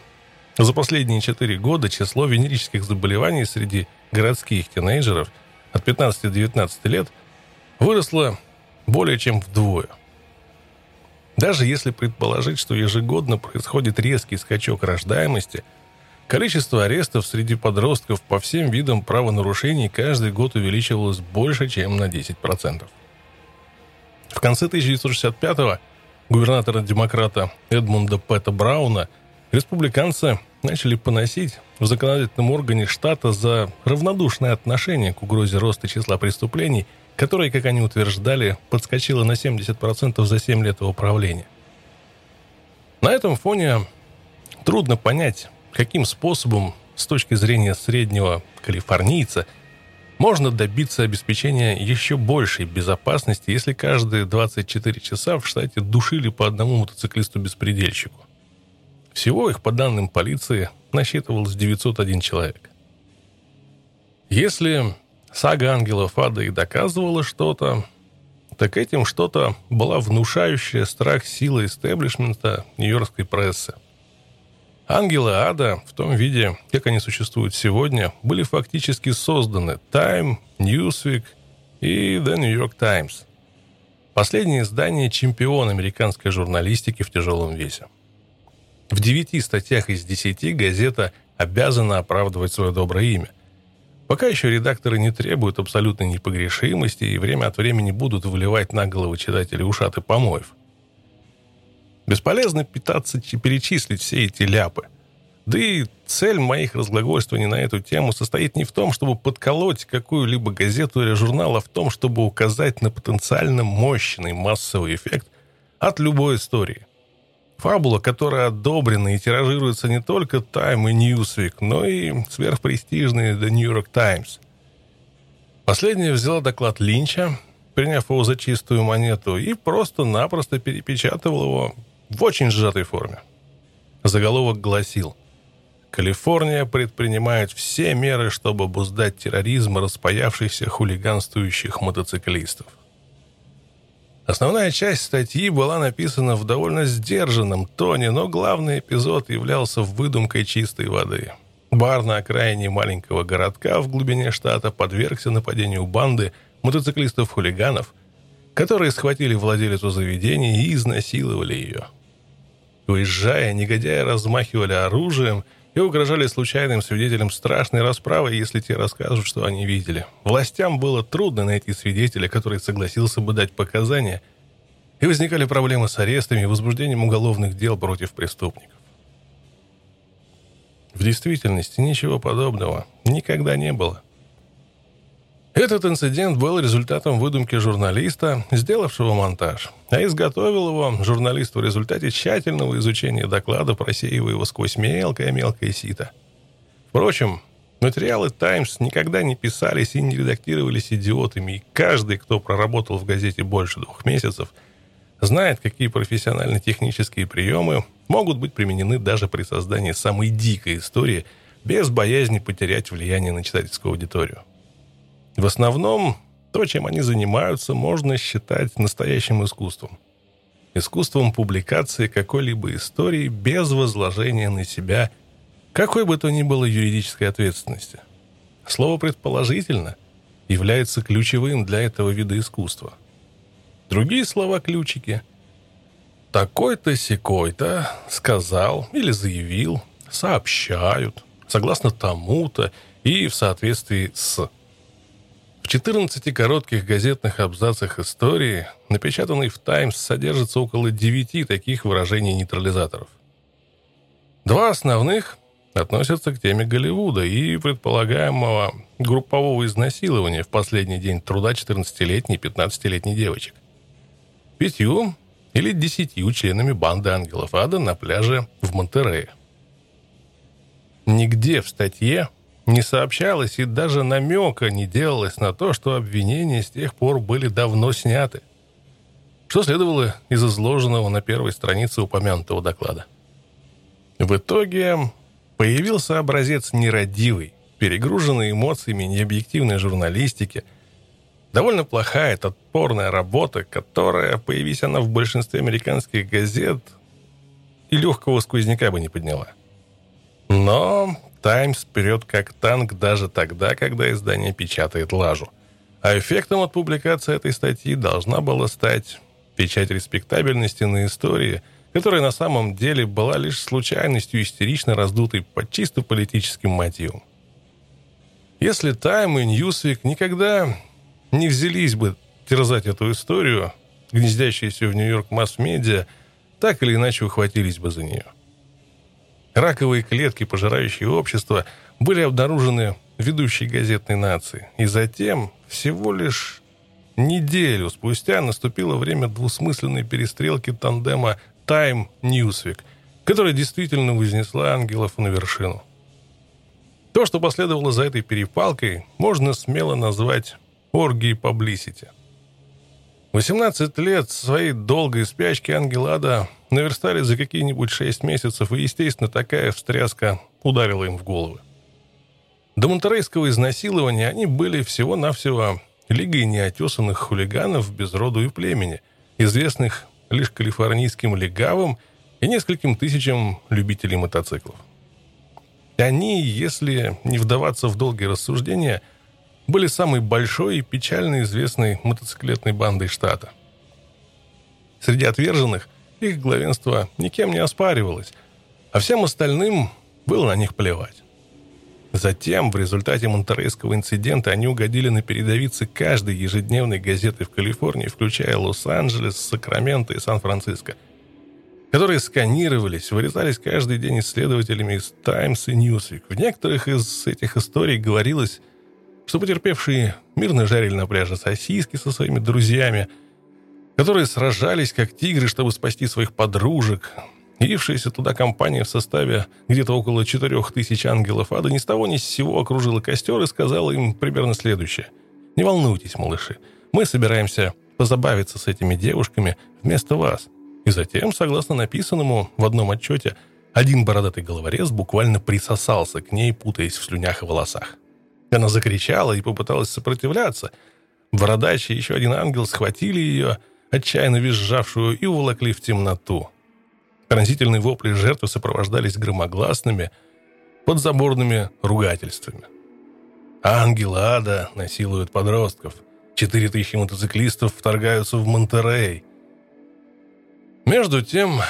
за последние 4 года число венерических заболеваний среди городских тинейджеров от 15 до 19 лет выросло более чем вдвое – даже если предположить, что ежегодно происходит резкий скачок рождаемости, количество арестов среди подростков по всем видам правонарушений каждый год увеличивалось больше, чем на 10%. В конце 1965-го губернатора-демократа Эдмунда Пэта Брауна республиканцы начали поносить в законодательном органе штата за равнодушное отношение к угрозе роста числа преступлений – которая, как они утверждали, подскочила на 70% за 7 лет его правления. На этом фоне трудно понять, каким способом, с точки зрения среднего калифорнийца, можно добиться обеспечения еще большей безопасности, если каждые 24 часа в штате душили по одному мотоциклисту-беспредельщику. Всего их, по данным полиции, насчитывалось 901 человек. Если Сага ангелов ада и доказывала что-то, так этим что-то была внушающая страх сила истеблишмента нью-йоркской прессы. Ангелы ада в том виде, как они существуют сегодня, были фактически созданы Time, Newsweek и The New York Times. Последнее издание – чемпион американской журналистики в тяжелом весе. В девяти статьях из десяти газета обязана оправдывать свое доброе имя. Пока еще редакторы не требуют абсолютной непогрешимости и время от времени будут выливать на головы читателей ушаты помоев. Бесполезно питаться перечислить все эти ляпы. Да и цель моих разглагольствований на эту тему состоит не в том, чтобы подколоть какую-либо газету или журнал, а в том, чтобы указать на потенциально мощный массовый эффект от любой истории. Фабула, которая одобрена и тиражируется не только Time и Newsweek, но и сверхпрестижные The New York Times. Последняя взяла доклад Линча, приняв его за чистую монету, и просто-напросто перепечатывала его в очень сжатой форме. Заголовок гласил «Калифорния предпринимает все меры, чтобы обуздать терроризм распаявшихся хулиганствующих мотоциклистов». Основная часть статьи была написана в довольно сдержанном тоне, но главный эпизод являлся выдумкой чистой воды. Бар на окраине маленького городка в глубине штата подвергся нападению банды мотоциклистов-хулиганов, которые схватили владелицу заведения и изнасиловали ее. Уезжая, негодяи размахивали оружием и угрожали случайным свидетелям страшной расправы, если те расскажут, что они видели. Властям было трудно найти свидетеля, который согласился бы дать показания, и возникали проблемы с арестами и возбуждением уголовных дел против преступников. В действительности ничего подобного никогда не было. Этот инцидент был результатом выдумки журналиста, сделавшего монтаж, а изготовил его журналист в результате тщательного изучения доклада, просеивая его сквозь мелкое-мелкое сито. Впрочем, материалы «Таймс» никогда не писались и не редактировались идиотами, и каждый, кто проработал в газете больше двух месяцев, знает, какие профессионально-технические приемы могут быть применены даже при создании самой дикой истории без боязни потерять влияние на читательскую аудиторию. В основном, то, чем они занимаются, можно считать настоящим искусством. Искусством публикации какой-либо истории без возложения на себя какой бы то ни было юридической ответственности. Слово «предположительно» является ключевым для этого вида искусства. Другие слова-ключики «такой-то, секой-то», «сказал» или «заявил», «сообщают», «согласно тому-то» и в соответствии с 14 коротких газетных абзацах истории, напечатанной в «Таймс», содержится около 9 таких выражений-нейтрализаторов. Два основных относятся к теме Голливуда и предполагаемого группового изнасилования в последний день труда 14-летней и 15-летней девочек. Пятью или десятью членами банды ангелов ада на пляже в Монтерее. Нигде в статье не сообщалось и даже намека не делалось на то, что обвинения с тех пор были давно сняты. Что следовало из изложенного на первой странице упомянутого доклада. В итоге появился образец нерадивый, перегруженный эмоциями необъективной журналистики, довольно плохая, топорная работа, которая, появись она в большинстве американских газет, и легкого сквозняка бы не подняла. Но «Таймс» вперед как танк даже тогда, когда издание печатает лажу. А эффектом от публикации этой статьи должна была стать печать респектабельности на истории, которая на самом деле была лишь случайностью истерично раздутой под чисто политическим мотивом. Если «Тайм» и «Ньюсвик» никогда не взялись бы терзать эту историю, гнездящуюся в Нью-Йорк масс-медиа, так или иначе ухватились бы за нее. Раковые клетки, пожирающие общество, были обнаружены ведущей газетной нации. И затем, всего лишь неделю спустя, наступило время двусмысленной перестрелки тандема «Тайм Ньюсвик», которая действительно вознесла ангелов на вершину. То, что последовало за этой перепалкой, можно смело назвать оргией паблисити. 18 лет своей долгой спячки Ангелада наверстали за какие-нибудь 6 месяцев, и, естественно, такая встряска ударила им в головы. До монтерейского изнасилования они были всего-навсего лигой неотесанных хулиганов без роду и племени, известных лишь калифорнийским легавым и нескольким тысячам любителей мотоциклов. Они, если не вдаваться в долгие рассуждения – были самой большой и печально известной мотоциклетной бандой штата. Среди отверженных их главенство никем не оспаривалось, а всем остальным было на них плевать. Затем, в результате монтерейского инцидента, они угодили на передовицы каждой ежедневной газеты в Калифорнии, включая Лос-Анджелес, Сакраменто и Сан-Франциско, которые сканировались, вырезались каждый день исследователями из «Таймс» и «Ньюсвик». В некоторых из этих историй говорилось что потерпевшие мирно жарили на пляже сосиски со своими друзьями, которые сражались как тигры, чтобы спасти своих подружек. Явившаяся туда компания в составе где-то около четырех тысяч ангелов ада ни с того ни с сего окружила костер и сказала им примерно следующее. «Не волнуйтесь, малыши, мы собираемся позабавиться с этими девушками вместо вас». И затем, согласно написанному в одном отчете, один бородатый головорез буквально присосался к ней, путаясь в слюнях и волосах. Она закричала и попыталась сопротивляться. Бородач и еще один ангел схватили ее, отчаянно визжавшую, и уволокли в темноту. Пронзительные вопли жертвы сопровождались громогласными, подзаборными ругательствами. Ангелы ада насилуют подростков. Четыре тысячи мотоциклистов вторгаются в Монтерей. Между тем,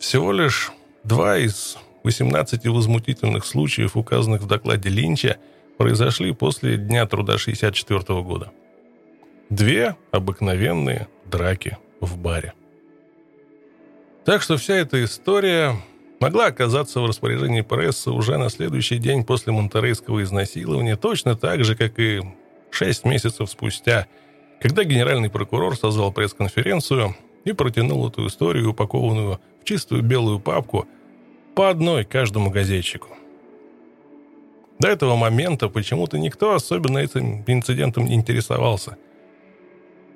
Всего лишь два из 18 возмутительных случаев, указанных в докладе Линча, произошли после Дня труда 1964 года. Две обыкновенные драки в баре. Так что вся эта история могла оказаться в распоряжении прессы уже на следующий день после монтерейского изнасилования, точно так же, как и шесть месяцев спустя, когда генеральный прокурор созвал пресс-конференцию и протянул эту историю, упакованную в чистую белую папку, по одной каждому газетчику. До этого момента почему-то никто особенно этим инцидентом не интересовался –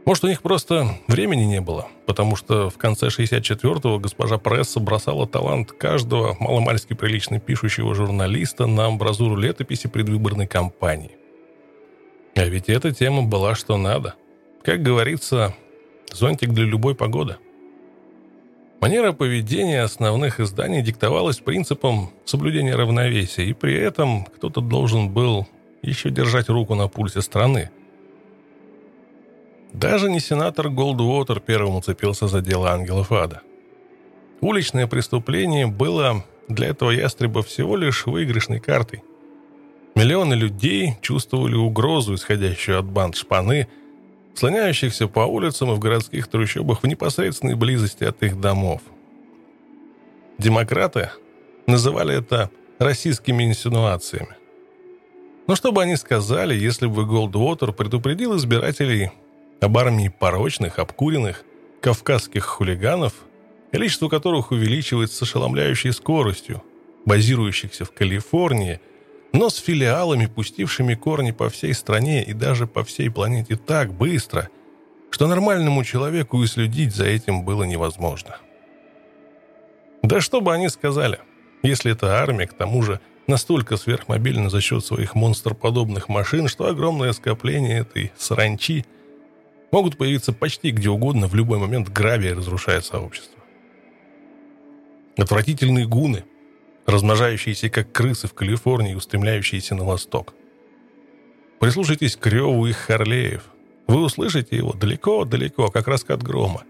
может, у них просто времени не было, потому что в конце 64-го госпожа пресса бросала талант каждого маломальски прилично пишущего журналиста на амбразуру летописи предвыборной кампании. А ведь эта тема была что надо. Как говорится, зонтик для любой погоды. Манера поведения основных изданий диктовалась принципом соблюдения равновесия, и при этом кто-то должен был еще держать руку на пульсе страны – даже не сенатор Голдуотер первым уцепился за дело ангелов ада. Уличное преступление было для этого ястреба всего лишь выигрышной картой. Миллионы людей чувствовали угрозу, исходящую от банд шпаны, слоняющихся по улицам и в городских трущобах в непосредственной близости от их домов. Демократы называли это российскими инсинуациями. Но что бы они сказали, если бы Голдуотер предупредил избирателей об армии порочных, обкуренных, кавказских хулиганов, количество которых увеличивается с ошеломляющей скоростью, базирующихся в Калифорнии, но с филиалами, пустившими корни по всей стране и даже по всей планете так быстро, что нормальному человеку и следить за этим было невозможно. Да что бы они сказали, если эта армия, к тому же, настолько сверхмобильна за счет своих монстроподобных машин, что огромное скопление этой саранчи – могут появиться почти где угодно в любой момент, грабя и разрушая сообщество. Отвратительные гуны, размножающиеся как крысы в Калифорнии, устремляющиеся на восток. Прислушайтесь к реву их Харлеев. Вы услышите его далеко-далеко, как раскат грома.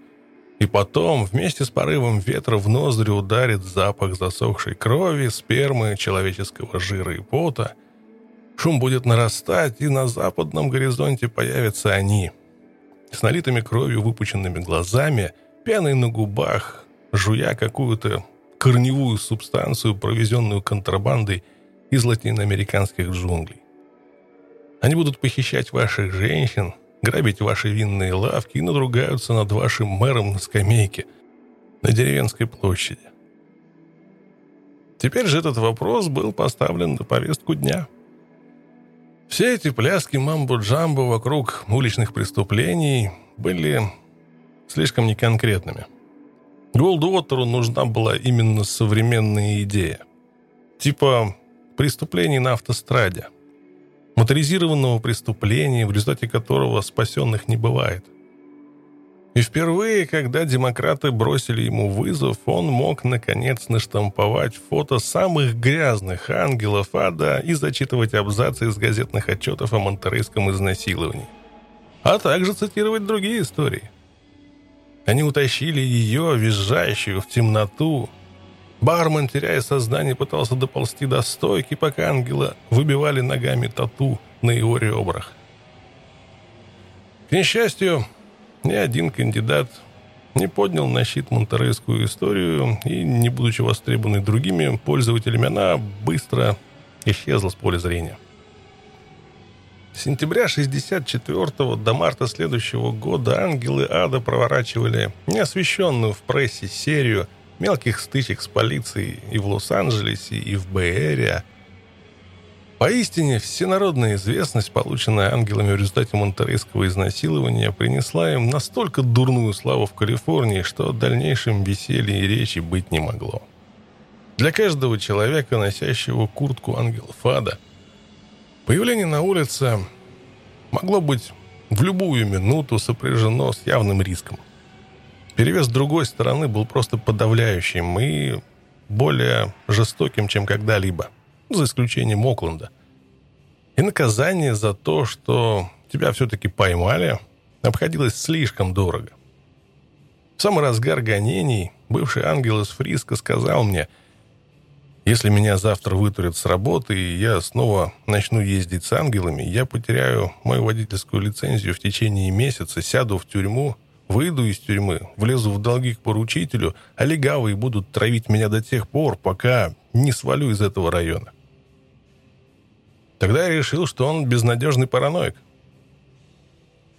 И потом, вместе с порывом ветра в ноздри ударит запах засохшей крови, спермы, человеческого жира и пота. Шум будет нарастать, и на западном горизонте появятся они — с налитыми кровью выпученными глазами, пьяный на губах, жуя какую-то корневую субстанцию, провезенную контрабандой из латиноамериканских джунглей. Они будут похищать ваших женщин, грабить ваши винные лавки и надругаются над вашим мэром на скамейке на деревенской площади. Теперь же этот вопрос был поставлен на повестку дня – все эти пляски мамбо-джамбо вокруг уличных преступлений были слишком неконкретными. Голдуотеру нужна была именно современная идея. Типа преступлений на автостраде. Моторизированного преступления, в результате которого спасенных не бывает. И впервые, когда демократы бросили ему вызов, он мог, наконец, наштамповать фото самых грязных ангелов ада и зачитывать абзацы из газетных отчетов о монтерейском изнасиловании. А также цитировать другие истории. Они утащили ее, визжащую, в темноту. Бармен, теряя сознание, пытался доползти до стойки, пока ангела выбивали ногами тату на его ребрах. К несчастью, ни один кандидат не поднял на щит монтерейскую историю, и, не будучи востребованной другими пользователями, она быстро исчезла с поля зрения. С сентября 64 до марта следующего года ангелы ада проворачивали неосвещенную в прессе серию мелких стычек с полицией и в Лос-Анджелесе, и в Бэй-Эре, Поистине, всенародная известность, полученная ангелами в результате монтерейского изнасилования, принесла им настолько дурную славу в Калифорнии, что о дальнейшем веселье и речи быть не могло. Для каждого человека, носящего куртку ангелов ада, появление на улице могло быть в любую минуту сопряжено с явным риском. Перевес другой стороны был просто подавляющим и более жестоким, чем когда-либо – за исключением Окленда. И наказание за то, что тебя все-таки поймали, обходилось слишком дорого. В самый разгар гонений бывший ангел из Фриска сказал мне, если меня завтра вытурят с работы, и я снова начну ездить с ангелами, я потеряю мою водительскую лицензию в течение месяца, сяду в тюрьму, выйду из тюрьмы, влезу в долги к поручителю, а легавые будут травить меня до тех пор, пока не свалю из этого района. Тогда я решил, что он безнадежный параноик.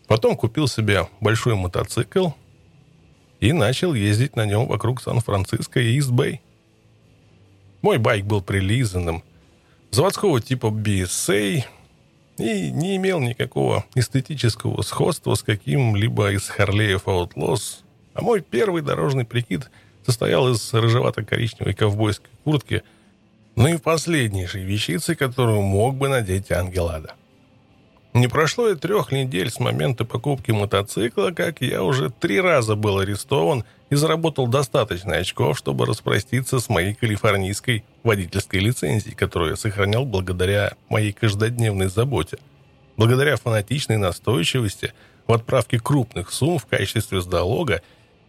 Потом купил себе большой мотоцикл и начал ездить на нем вокруг Сан-Франциско и Ист-Бэй. Мой байк был прилизанным, заводского типа BSA и не имел никакого эстетического сходства с каким-либо из Харлеев Outlaws, а мой первый дорожный прикид состоял из рыжевато-коричневой ковбойской куртки, ну и последнейшей вещицы, которую мог бы надеть Ангелада. Не прошло и трех недель с момента покупки мотоцикла, как я уже три раза был арестован и заработал достаточно очков, чтобы распроститься с моей калифорнийской водительской лицензией, которую я сохранял благодаря моей каждодневной заботе. Благодаря фанатичной настойчивости в отправке крупных сумм в качестве залога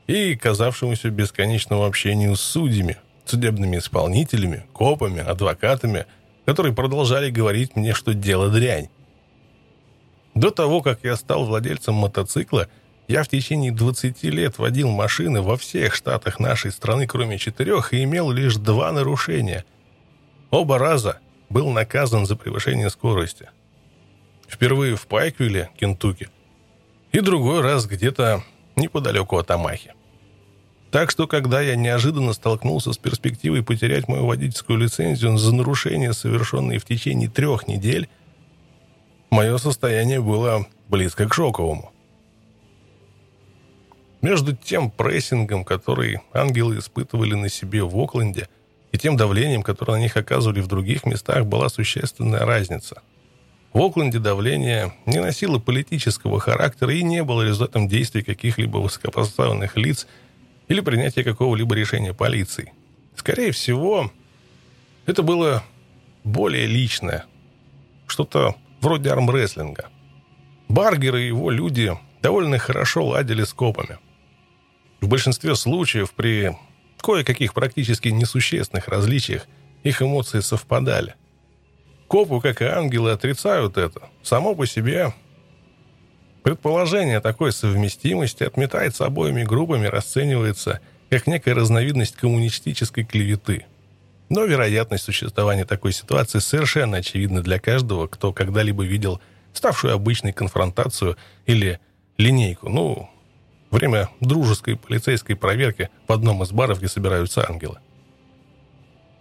и казавшемуся бесконечному общению с судьями, судебными исполнителями, копами, адвокатами, которые продолжали говорить мне, что дело дрянь, до того, как я стал владельцем мотоцикла, я в течение 20 лет водил машины во всех штатах нашей страны, кроме четырех, и имел лишь два нарушения. Оба раза был наказан за превышение скорости. Впервые в Пайквилле, Кентукки, и другой раз где-то неподалеку от Амахи. Так что, когда я неожиданно столкнулся с перспективой потерять мою водительскую лицензию за нарушения, совершенные в течение трех недель, мое состояние было близко к шоковому. Между тем прессингом, который ангелы испытывали на себе в Окленде, и тем давлением, которое на них оказывали в других местах, была существенная разница. В Окленде давление не носило политического характера и не было результатом действий каких-либо высокопоставленных лиц или принятия какого-либо решения полиции. Скорее всего, это было более личное, что-то вроде армрестлинга. Баргер и его люди довольно хорошо ладили с копами. В большинстве случаев при кое-каких практически несущественных различиях их эмоции совпадали. Копы, как и ангелы, отрицают это. Само по себе предположение такой совместимости отметается обоими группами, расценивается как некая разновидность коммунистической клеветы – но вероятность существования такой ситуации совершенно очевидна для каждого, кто когда-либо видел ставшую обычной конфронтацию или линейку. Ну, время дружеской полицейской проверки в одном из баров, где собираются ангелы.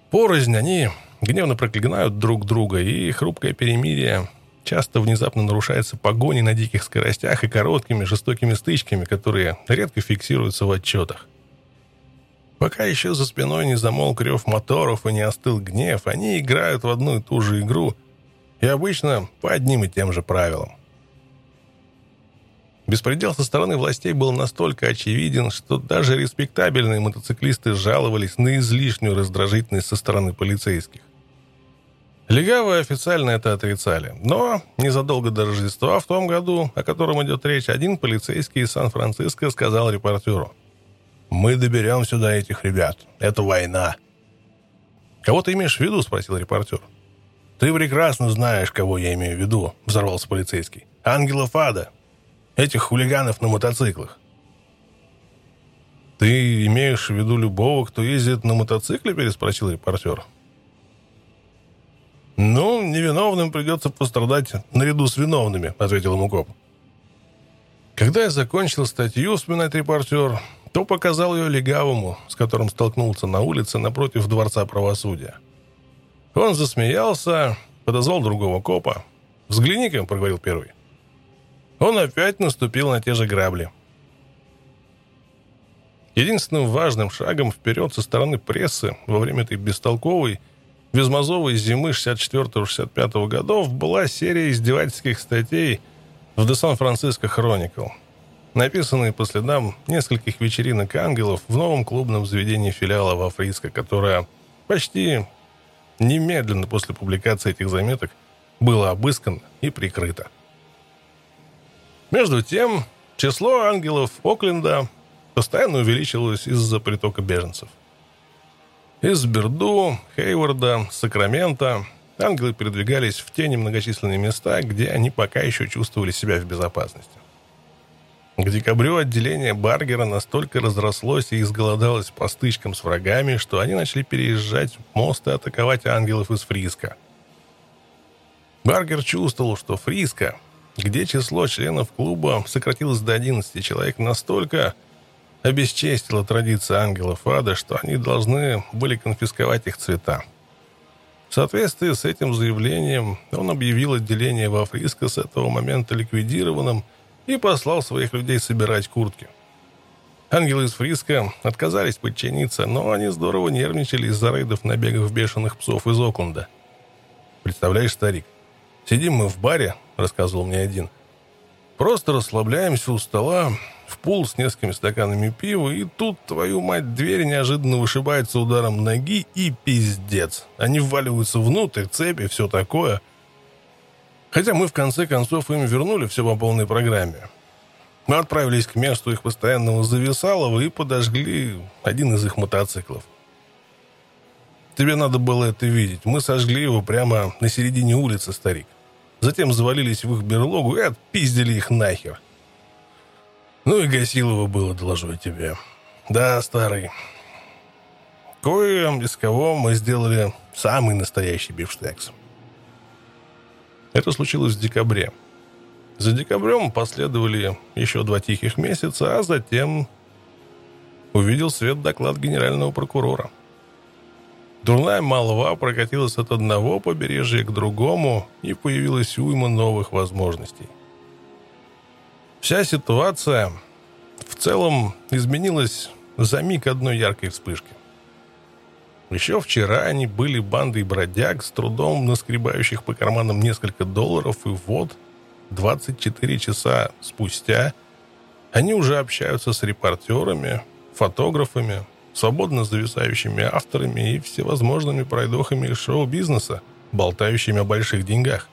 Порознь они гневно проклинают друг друга, и хрупкое перемирие часто внезапно нарушается погоней на диких скоростях и короткими жестокими стычками, которые редко фиксируются в отчетах. Пока еще за спиной не замолк рев моторов и не остыл гнев, они играют в одну и ту же игру, и обычно по одним и тем же правилам. Беспредел со стороны властей был настолько очевиден, что даже респектабельные мотоциклисты жаловались на излишнюю раздражительность со стороны полицейских. Легавые официально это отрицали, но незадолго до Рождества в том году, о котором идет речь, один полицейский из Сан-Франциско сказал репортеру – мы доберем сюда этих ребят. Это война. «Кого ты имеешь в виду?» – спросил репортер. «Ты прекрасно знаешь, кого я имею в виду», – взорвался полицейский. «Ангела Фада. Этих хулиганов на мотоциклах». «Ты имеешь в виду любого, кто ездит на мотоцикле?» – переспросил репортер. «Ну, невиновным придется пострадать наряду с виновными», – ответил ему коп. Когда я закончил статью, вспоминает репортер, то показал ее легавому, с которым столкнулся на улице напротив Дворца правосудия. Он засмеялся, подозвал другого копа. «Взгляни-ка», — проговорил первый. Он опять наступил на те же грабли. Единственным важным шагом вперед со стороны прессы во время этой бестолковой, безмозовой зимы 64-65 годов была серия издевательских статей в The San Francisco Chronicle — написанные по следам нескольких вечеринок ангелов в новом клубном заведении филиала в Африско, которое почти немедленно после публикации этих заметок было обыскано и прикрыто. Между тем, число ангелов Окленда постоянно увеличивалось из-за притока беженцев. Из Берду, Хейварда, Сакрамента ангелы передвигались в те немногочисленные места, где они пока еще чувствовали себя в безопасности. К декабрю отделение Баргера настолько разрослось и изголодалось по стычкам с врагами, что они начали переезжать мост и атаковать ангелов из Фриска. Баргер чувствовал, что Фриска, где число членов клуба сократилось до 11 человек, настолько обесчестила традиция ангелов ада, что они должны были конфисковать их цвета. В соответствии с этим заявлением он объявил отделение во Фриско с этого момента ликвидированным и послал своих людей собирать куртки. Ангелы из Фриска отказались подчиниться, но они здорово нервничали из-за рейдов набегов бешеных псов из Окленда. «Представляешь, старик, сидим мы в баре», — рассказывал мне один, — «просто расслабляемся у стола, в пул с несколькими стаканами пива, и тут, твою мать, дверь неожиданно вышибается ударом ноги, и пиздец. Они вваливаются внутрь, цепи, все такое. Хотя мы, в конце концов, им вернули все по полной программе. Мы отправились к месту их постоянного зависалова и подожгли один из их мотоциклов. Тебе надо было это видеть. Мы сожгли его прямо на середине улицы, старик. Затем завалились в их берлогу и отпиздили их нахер. Ну и Гасилова было, доложу я тебе. Да, старый. Кое из кого мы сделали самый настоящий бифштекс. Это случилось в декабре. За декабрем последовали еще два тихих месяца, а затем увидел свет доклад генерального прокурора. Дурная молва прокатилась от одного побережья к другому, и появилась уйма новых возможностей. Вся ситуация в целом изменилась за миг одной яркой вспышки. Еще вчера они были бандой бродяг, с трудом наскребающих по карманам несколько долларов, и вот, 24 часа спустя, они уже общаются с репортерами, фотографами, свободно зависающими авторами и всевозможными пройдохами из шоу-бизнеса, болтающими о больших деньгах.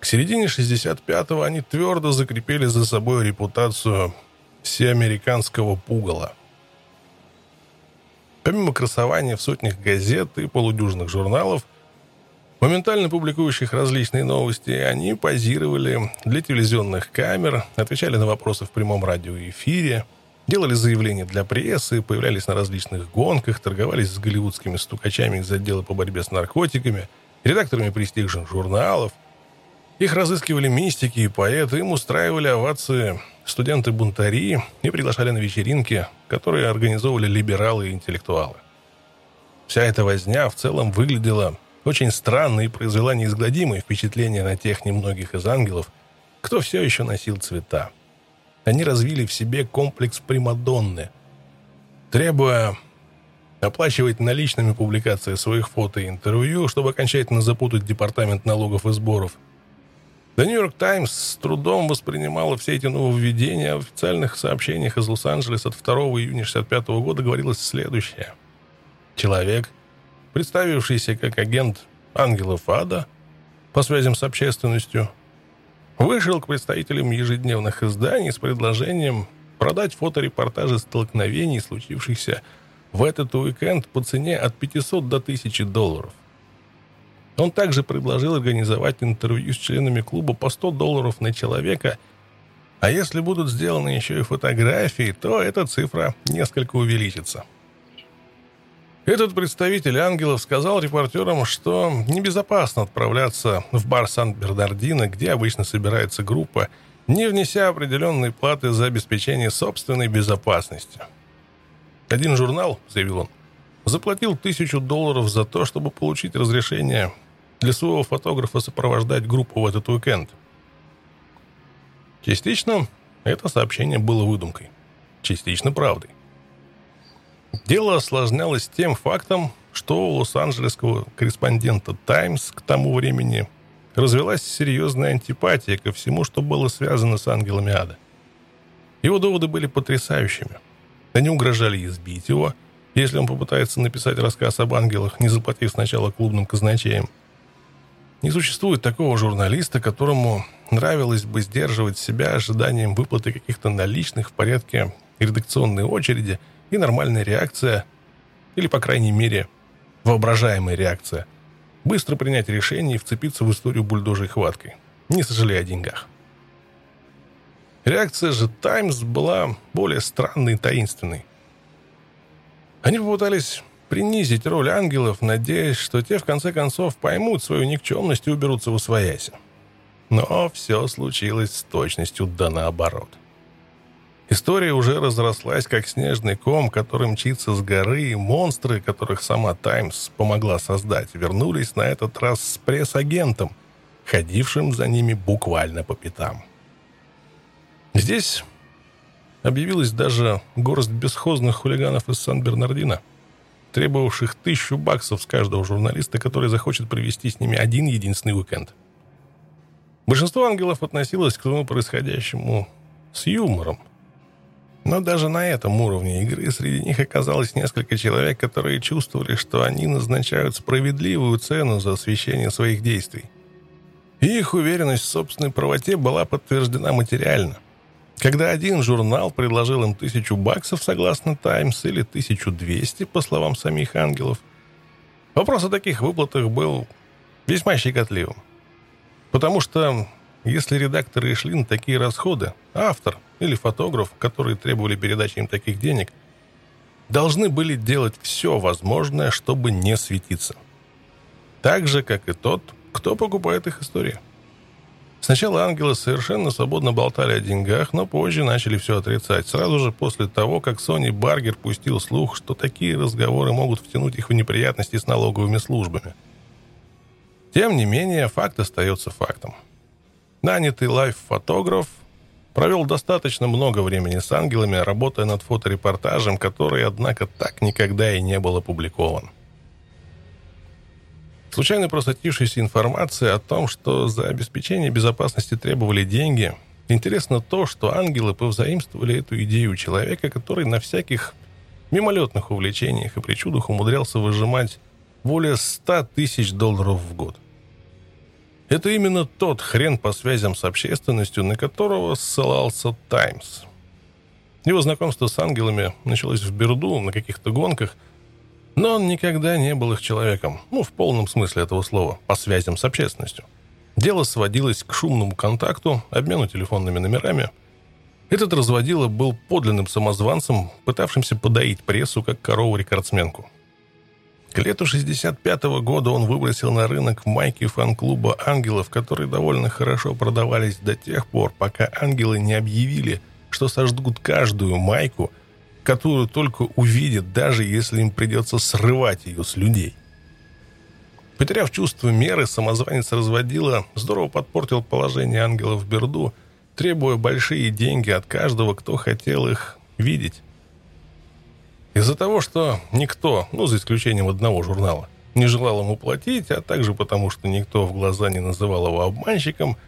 К середине 65-го они твердо закрепили за собой репутацию всеамериканского пугала. Помимо красования в сотнях газет и полудюжных журналов, моментально публикующих различные новости, они позировали для телевизионных камер, отвечали на вопросы в прямом радиоэфире, делали заявления для прессы, появлялись на различных гонках, торговались с голливудскими стукачами из отдела по борьбе с наркотиками, редакторами престижных журналов – их разыскивали мистики и поэты, им устраивали овации студенты-бунтари и приглашали на вечеринки, которые организовывали либералы и интеллектуалы. Вся эта возня в целом выглядела очень странно и произвела неизгладимое впечатление на тех немногих из ангелов, кто все еще носил цвета. Они развили в себе комплекс Примадонны, требуя оплачивать наличными публикации своих фото и интервью, чтобы окончательно запутать департамент налогов и сборов – The New York Times с трудом воспринимала все эти нововведения. В официальных сообщениях из Лос-Анджелеса от 2 июня 1965 года говорилось следующее. Человек, представившийся как агент ангелов ада по связям с общественностью, вышел к представителям ежедневных изданий с предложением продать фоторепортажи столкновений, случившихся в этот уикенд по цене от 500 до 1000 долларов – он также предложил организовать интервью с членами клуба по 100 долларов на человека, а если будут сделаны еще и фотографии, то эта цифра несколько увеличится. Этот представитель ангелов сказал репортерам, что небезопасно отправляться в бар Сан-Бернардино, где обычно собирается группа, не внеся определенные платы за обеспечение собственной безопасности. Один журнал, заявил он, заплатил тысячу долларов за то, чтобы получить разрешение для своего фотографа сопровождать группу в этот уикенд. Частично это сообщение было выдумкой, частично правдой. Дело осложнялось тем фактом, что у лос-анджелесского корреспондента «Таймс» к тому времени развелась серьезная антипатия ко всему, что было связано с ангелами ада. Его доводы были потрясающими. Они угрожали избить его, если он попытается написать рассказ об ангелах, не заплатив сначала клубным казначеям. Не существует такого журналиста, которому нравилось бы сдерживать себя ожиданием выплаты каких-то наличных в порядке редакционные очереди и нормальная реакция, или, по крайней мере, воображаемая реакция, быстро принять решение и вцепиться в историю бульдожей хваткой, не сожалея о деньгах. Реакция же «Таймс» была более странной и таинственной. Они попытались принизить роль ангелов, надеясь, что те в конце концов поймут свою никчемность и уберутся в усвояси. Но все случилось с точностью да наоборот. История уже разрослась, как снежный ком, который мчится с горы, и монстры, которых сама «Таймс» помогла создать, вернулись на этот раз с пресс-агентом, ходившим за ними буквально по пятам. Здесь объявилась даже горсть бесхозных хулиганов из Сан-Бернардино, требовавших тысячу баксов с каждого журналиста, который захочет провести с ними один единственный уикенд. Большинство ангелов относилось к тому происходящему с юмором. Но даже на этом уровне игры среди них оказалось несколько человек, которые чувствовали, что они назначают справедливую цену за освещение своих действий. И их уверенность в собственной правоте была подтверждена материально – когда один журнал предложил им тысячу баксов, согласно «Таймс», или 1200, по словам самих ангелов, вопрос о таких выплатах был весьма щекотливым. Потому что если редакторы шли на такие расходы, автор или фотограф, которые требовали передачи им таких денег, должны были делать все возможное, чтобы не светиться. Так же, как и тот, кто покупает их истории. Сначала ангелы совершенно свободно болтали о деньгах, но позже начали все отрицать. Сразу же после того, как Сони Баргер пустил слух, что такие разговоры могут втянуть их в неприятности с налоговыми службами. Тем не менее, факт остается фактом. Нанятый лайф-фотограф провел достаточно много времени с ангелами, работая над фоторепортажем, который, однако, так никогда и не был опубликован. Случайно просочившаяся информация о том, что за обеспечение безопасности требовали деньги. Интересно то, что ангелы повзаимствовали эту идею человека, который на всяких мимолетных увлечениях и причудах умудрялся выжимать более 100 тысяч долларов в год. Это именно тот хрен по связям с общественностью, на которого ссылался «Таймс». Его знакомство с ангелами началось в Берду на каких-то гонках – но он никогда не был их человеком, ну, в полном смысле этого слова, по связям с общественностью. Дело сводилось к шумному контакту, обмену телефонными номерами. Этот разводила был подлинным самозванцем, пытавшимся подоить прессу, как корову-рекордсменку. К лету 65 -го года он выбросил на рынок майки фан-клуба «Ангелов», которые довольно хорошо продавались до тех пор, пока ангелы не объявили, что сожгут каждую майку – которую только увидят, даже если им придется срывать ее с людей. Потеряв чувство меры, самозванец разводила, здорово подпортил положение ангелов в Берду, требуя большие деньги от каждого, кто хотел их видеть. Из-за того, что никто, ну, за исключением одного журнала, не желал ему платить, а также потому, что никто в глаза не называл его обманщиком,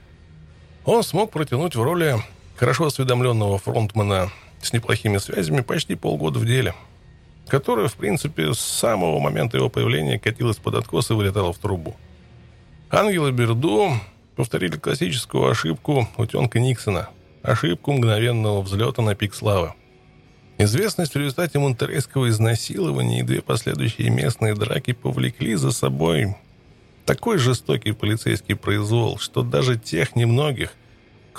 он смог протянуть в роли хорошо осведомленного фронтмена с неплохими связями почти полгода в деле, которая, в принципе, с самого момента его появления катилась под откос и вылетала в трубу. Ангелы Берду повторили классическую ошибку утенка Никсона, ошибку мгновенного взлета на пик славы. Известность в результате монтерейского изнасилования и две последующие местные драки повлекли за собой такой жестокий полицейский произвол, что даже тех немногих,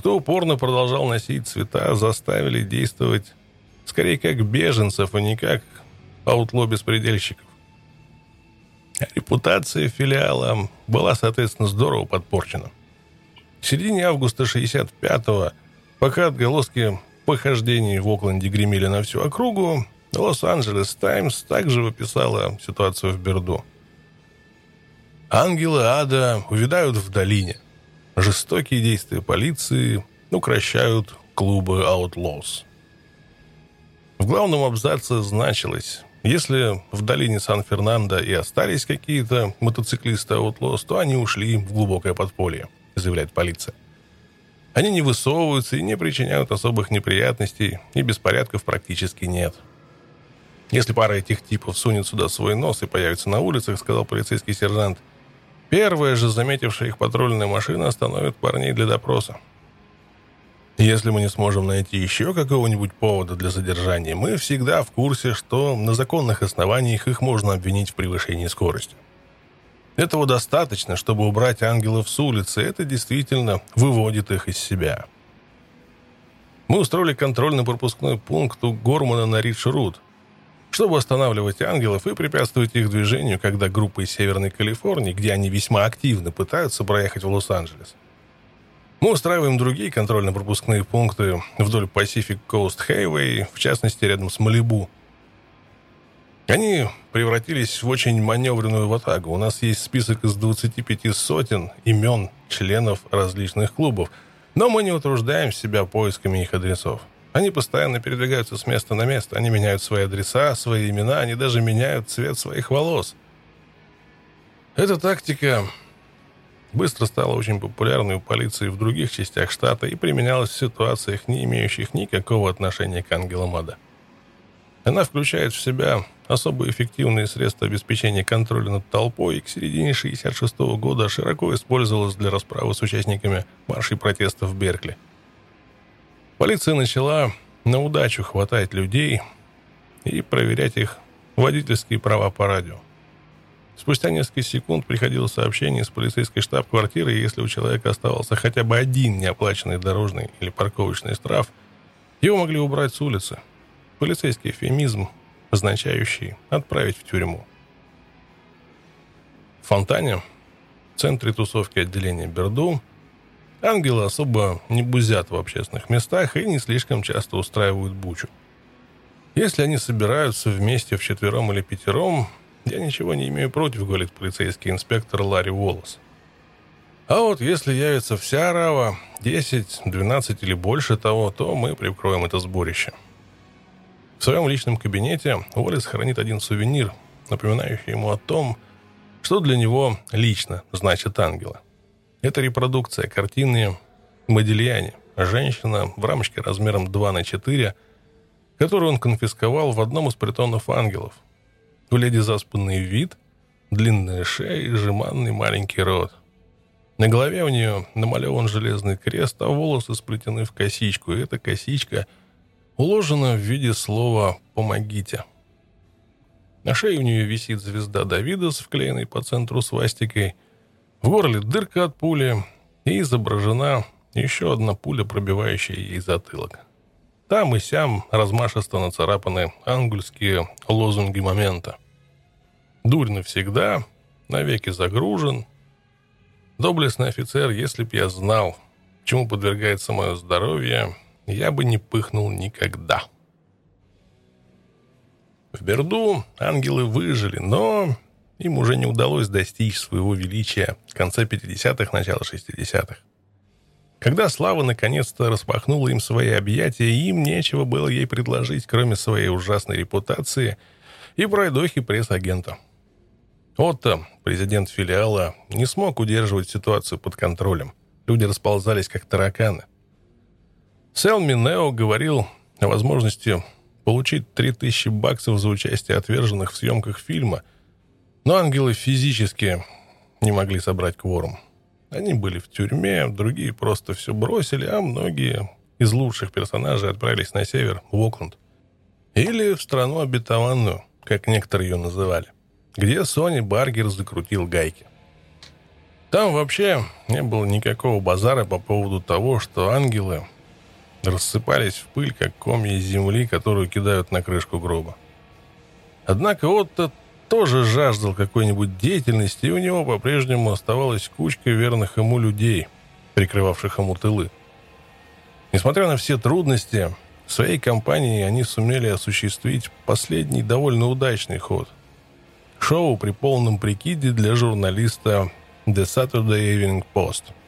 кто упорно продолжал носить цвета, заставили действовать скорее как беженцев, а не как аутло-беспредельщиков. Репутация филиала была, соответственно, здорово подпорчена. В середине августа 65-го, пока отголоски похождений в Окленде гремели на всю округу, Лос-Анджелес Таймс также выписала ситуацию в Берду. Ангелы ада увядают в долине – Жестокие действия полиции укращают клубы Outlaws. В главном абзаце значилось, если в долине Сан-Фернандо и остались какие-то мотоциклисты Outlaws, то они ушли в глубокое подполье, заявляет полиция. Они не высовываются и не причиняют особых неприятностей, и беспорядков практически нет. Если пара этих типов сунет сюда свой нос и появится на улицах, сказал полицейский сержант – Первая же заметившая их патрульная машина остановит парней для допроса. Если мы не сможем найти еще какого-нибудь повода для задержания, мы всегда в курсе, что на законных основаниях их можно обвинить в превышении скорости. Этого достаточно, чтобы убрать ангелов с улицы. Это действительно выводит их из себя. Мы устроили контрольно-пропускной пункт у Гормана на Ридж-Рут, чтобы останавливать ангелов и препятствовать их движению, когда группа из Северной Калифорнии, где они весьма активно пытаются проехать в Лос-Анджелес. Мы устраиваем другие контрольно-пропускные пункты вдоль Pacific Coast Highway, в частности, рядом с Малибу – они превратились в очень маневренную ватагу. У нас есть список из 25 сотен имен членов различных клубов, но мы не утруждаем себя поисками их адресов. Они постоянно передвигаются с места на место, они меняют свои адреса, свои имена, они даже меняют цвет своих волос. Эта тактика быстро стала очень популярной у полиции в других частях штата и применялась в ситуациях, не имеющих никакого отношения к ангелам ада. Она включает в себя особо эффективные средства обеспечения контроля над толпой и к середине 1966 года широко использовалась для расправы с участниками маршей протеста в Беркли. Полиция начала на удачу хватать людей и проверять их водительские права по радио. Спустя несколько секунд приходило сообщение из полицейской штаб-квартиры, и если у человека оставался хотя бы один неоплаченный дорожный или парковочный штраф, его могли убрать с улицы – полицейский эфемизм, означающий «отправить в тюрьму». В Фонтане, в центре тусовки отделения Берду, ангелы особо не бузят в общественных местах и не слишком часто устраивают бучу. Если они собираются вместе в четвером или пятером, я ничего не имею против, говорит полицейский инспектор Ларри Уоллес. А вот если явится вся рава, 10, 12 или больше того, то мы прикроем это сборище. В своем личном кабинете Уоллес хранит один сувенир, напоминающий ему о том, что для него лично значит ангела. Это репродукция картины Модильяне, женщина в рамочке размером 2 на 4, которую он конфисковал в одном из притонов ангелов. У леди заспанный вид, длинная шея и жеманный маленький рот. На голове у нее намалеван железный крест, а волосы сплетены в косичку, и эта косичка – уложена в виде слова «помогите». На шее у нее висит звезда Давида с вклеенной по центру свастикой. В горле дырка от пули и изображена еще одна пуля, пробивающая ей затылок. Там и сям размашисто нацарапаны ангельские лозунги момента. «Дурь навсегда», «Навеки загружен», «Доблестный офицер, если б я знал, чему подвергается мое здоровье», я бы не пыхнул никогда. В Берду ангелы выжили, но им уже не удалось достичь своего величия в конце 50-х, начало 60-х. Когда Слава наконец-то распахнула им свои объятия, им нечего было ей предложить, кроме своей ужасной репутации и пройдохи пресс-агента. Отто, президент филиала, не смог удерживать ситуацию под контролем. Люди расползались, как тараканы. Сэл Минео говорил о возможности получить 3000 баксов за участие отверженных в съемках фильма, но ангелы физически не могли собрать кворум. Они были в тюрьме, другие просто все бросили, а многие из лучших персонажей отправились на север, в Окленд. Или в страну обетованную, как некоторые ее называли, где Сони Баргер закрутил гайки. Там вообще не было никакого базара по поводу того, что ангелы рассыпались в пыль, как комья земли, которую кидают на крышку гроба. Однако Отто тоже жаждал какой-нибудь деятельности, и у него по-прежнему оставалась кучка верных ему людей, прикрывавших ему тылы. Несмотря на все трудности, в своей компании они сумели осуществить последний довольно удачный ход. Шоу при полном прикиде для журналиста The Saturday Evening Post –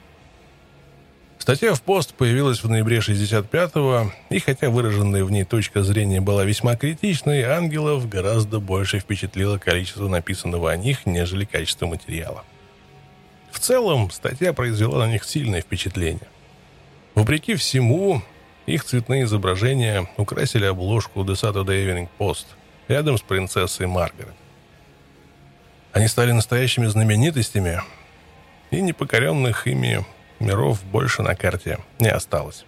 Статья в пост появилась в ноябре 65-го, и хотя выраженная в ней точка зрения была весьма критичной, ангелов гораздо больше впечатлило количество написанного о них, нежели качество материала. В целом, статья произвела на них сильное впечатление. Вопреки всему, их цветные изображения украсили обложку The Saturday Evening Post рядом с принцессой Маргарет. Они стали настоящими знаменитостями, и непокоренных ими миров больше на карте не осталось.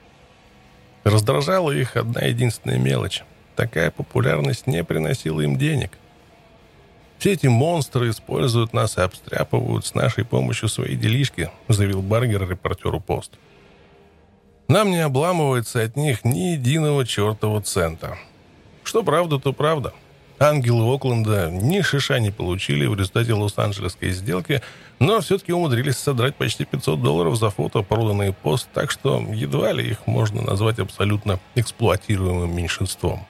Раздражала их одна единственная мелочь. Такая популярность не приносила им денег. «Все эти монстры используют нас и обстряпывают с нашей помощью свои делишки», заявил Баргер репортеру «Пост». «Нам не обламывается от них ни единого чертова цента. Что правда, то правда. Ангелы Окленда ни шиша не получили в результате Лос-Анджелесской сделки, но все-таки умудрились содрать почти 500 долларов за фото, проданные пост, так что едва ли их можно назвать абсолютно эксплуатируемым меньшинством.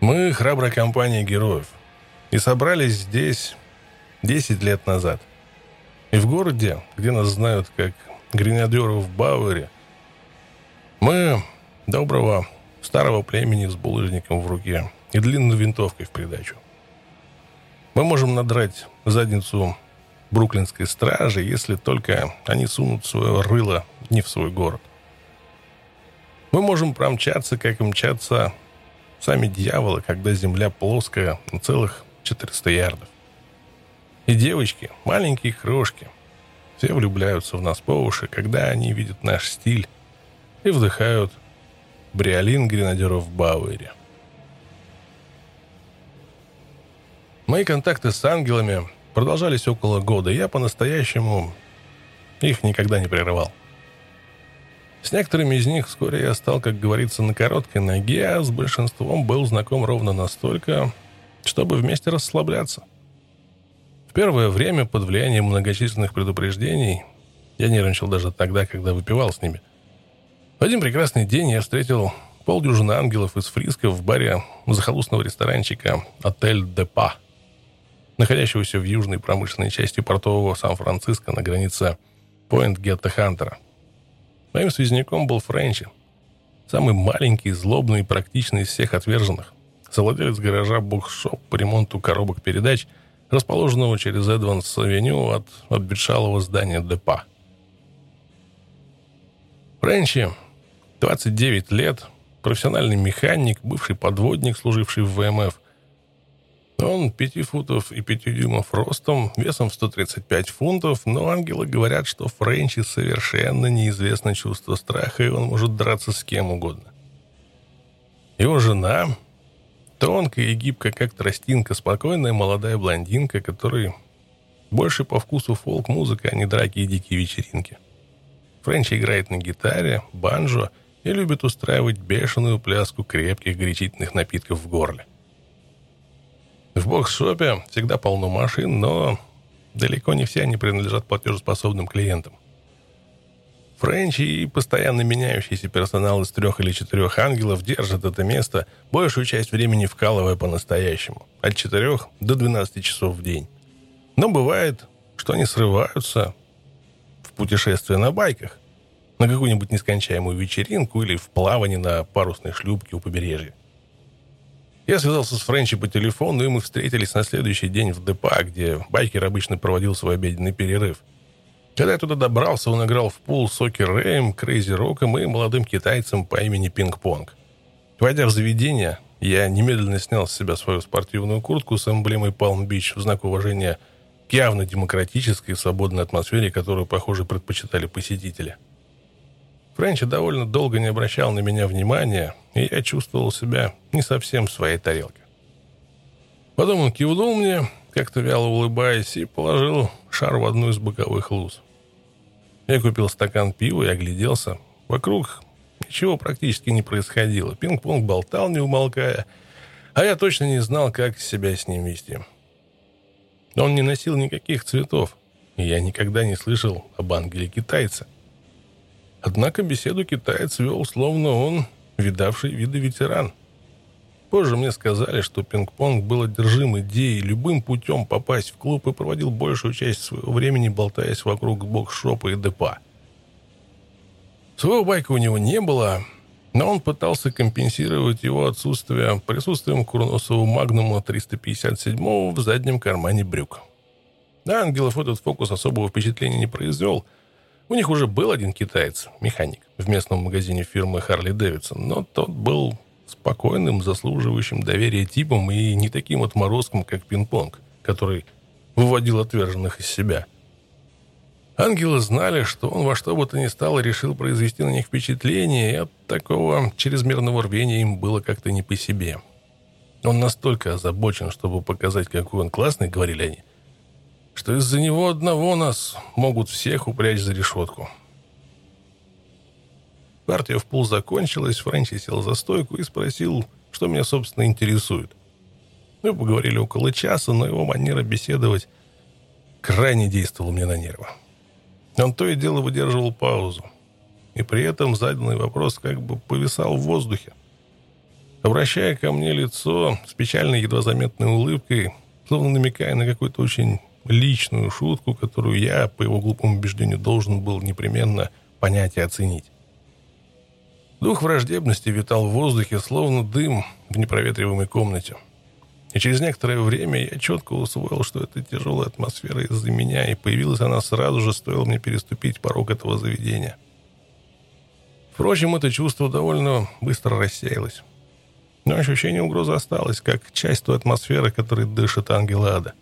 Мы храбрая компания героев и собрались здесь 10 лет назад. И в городе, где нас знают как гренадеров Бауэре, мы доброго старого племени с булыжником в руке и длинной винтовкой в придачу. Мы можем надрать задницу бруклинской стражи, если только они сунут свое рыло не в свой город. Мы можем промчаться, как и мчатся сами дьяволы, когда земля плоская на целых 400 ярдов. И девочки, маленькие крошки, все влюбляются в нас по уши, когда они видят наш стиль и вдыхают Бриолин гренадеров в Бауэре. Мои контакты с ангелами продолжались около года. Я по-настоящему их никогда не прерывал. С некоторыми из них вскоре я стал, как говорится, на короткой ноге, а с большинством был знаком ровно настолько, чтобы вместе расслабляться. В первое время, под влиянием многочисленных предупреждений, я нервничал даже тогда, когда выпивал с ними – в один прекрасный день я встретил полдюжины ангелов из Фриска в баре захолустного ресторанчика «Отель Депа», находящегося в южной промышленной части портового Сан-Франциско на границе Пойнт Гетта Хантера. Моим связняком был Френчи, самый маленький, злобный и практичный из всех отверженных, совладелец гаража бокс-шоп по ремонту коробок передач, расположенного через Эдванс-авеню от обветшалого здания Депа. Френчи 29 лет, профессиональный механик, бывший подводник, служивший в ВМФ. Он 5 футов и 5 дюймов ростом, весом 135 фунтов, но ангелы говорят, что Френчи совершенно неизвестно чувство страха, и он может драться с кем угодно. Его жена, тонкая и гибкая, как тростинка, спокойная молодая блондинка, которой больше по вкусу фолк-музыка, а не драки и дикие вечеринки. Френчи играет на гитаре, банджо – и любит устраивать бешеную пляску крепких горячительных напитков в горле. В бокс-шопе всегда полно машин, но далеко не все они принадлежат платежеспособным клиентам. Френчи и постоянно меняющийся персонал из трех или четырех ангелов держат это место, большую часть времени вкалывая по-настоящему, от четырех до 12 часов в день. Но бывает, что они срываются в путешествие на байках, на какую-нибудь нескончаемую вечеринку или в плавание на парусной шлюпке у побережья. Я связался с Френчи по телефону, и мы встретились на следующий день в депа, где байкер обычно проводил свой обеденный перерыв. Когда я туда добрался, он играл в пул с Оки Рэем, Крейзи Роком и молодым китайцем по имени Пинг-Понг. Войдя в заведение, я немедленно снял с себя свою спортивную куртку с эмблемой Палм-Бич в знак уважения к явно демократической и свободной атмосфере, которую, похоже, предпочитали посетители. Френчи довольно долго не обращал на меня внимания, и я чувствовал себя не совсем в своей тарелке. Потом он кивнул мне, как-то вяло улыбаясь, и положил шар в одну из боковых луз. Я купил стакан пива и огляделся. Вокруг ничего практически не происходило. Пинг-понг болтал, не умолкая, а я точно не знал, как себя с ним вести. Он не носил никаких цветов, и я никогда не слышал об ангеле-китайце. Однако беседу китаец вел, словно он видавший виды ветеран. Позже мне сказали, что пинг-понг был одержим идеей любым путем попасть в клуб и проводил большую часть своего времени, болтаясь вокруг бокс-шопа и депа. Своего байка у него не было, но он пытался компенсировать его отсутствие присутствием курносового магнума 357 в заднем кармане брюк. На ангелов этот фокус особого впечатления не произвел – у них уже был один китаец, механик, в местном магазине фирмы Харли Дэвидсон, но тот был спокойным, заслуживающим доверия типом и не таким отморозком, как пинг-понг, который выводил отверженных из себя. Ангелы знали, что он во что бы то ни стало решил произвести на них впечатление, и от такого чрезмерного рвения им было как-то не по себе. Он настолько озабочен, чтобы показать, какой он классный, говорили они, что из-за него одного нас могут всех упрячь за решетку. Партия в пул закончилась, Френчи сел за стойку и спросил, что меня, собственно, интересует. Мы поговорили около часа, но его манера беседовать крайне действовала мне на нервы. Он то и дело выдерживал паузу. И при этом заданный вопрос как бы повисал в воздухе. Обращая ко мне лицо с печальной, едва заметной улыбкой, словно намекая на какую-то очень личную шутку, которую я, по его глупому убеждению, должен был непременно понять и оценить. Дух враждебности витал в воздухе, словно дым в непроветриваемой комнате. И через некоторое время я четко усвоил, что это тяжелая атмосфера из-за меня, и появилась она сразу же, стоило мне переступить порог этого заведения. Впрочем, это чувство довольно быстро рассеялось. Но ощущение угрозы осталось, как часть той атмосферы, которой дышит ангел ада.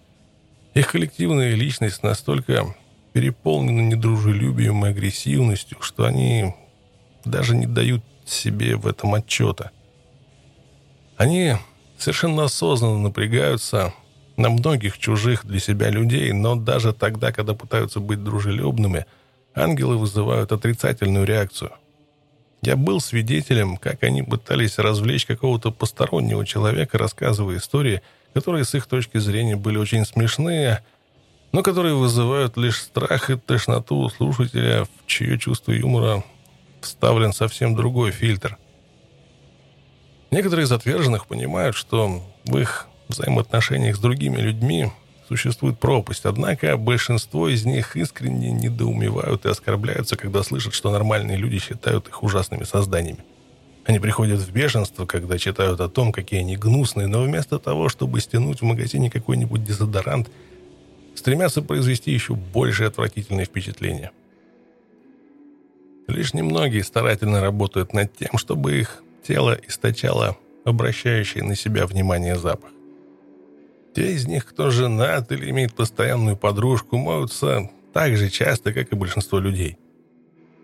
Их коллективная личность настолько переполнена недружелюбием и агрессивностью, что они даже не дают себе в этом отчета. Они совершенно осознанно напрягаются на многих чужих для себя людей, но даже тогда, когда пытаются быть дружелюбными, ангелы вызывают отрицательную реакцию. Я был свидетелем, как они пытались развлечь какого-то постороннего человека, рассказывая истории, которые с их точки зрения были очень смешные, но которые вызывают лишь страх и тошноту у слушателя, в чье чувство юмора вставлен совсем другой фильтр. Некоторые из отверженных понимают, что в их взаимоотношениях с другими людьми существует пропасть, однако большинство из них искренне недоумевают и оскорбляются, когда слышат, что нормальные люди считают их ужасными созданиями. Они приходят в бешенство, когда читают о том, какие они гнусные, но вместо того, чтобы стянуть в магазине какой-нибудь дезодорант, стремятся произвести еще большее отвратительное впечатление – Лишь немногие старательно работают над тем, чтобы их тело источало обращающий на себя внимание запах. Те из них, кто женат или имеет постоянную подружку, моются так же часто, как и большинство людей.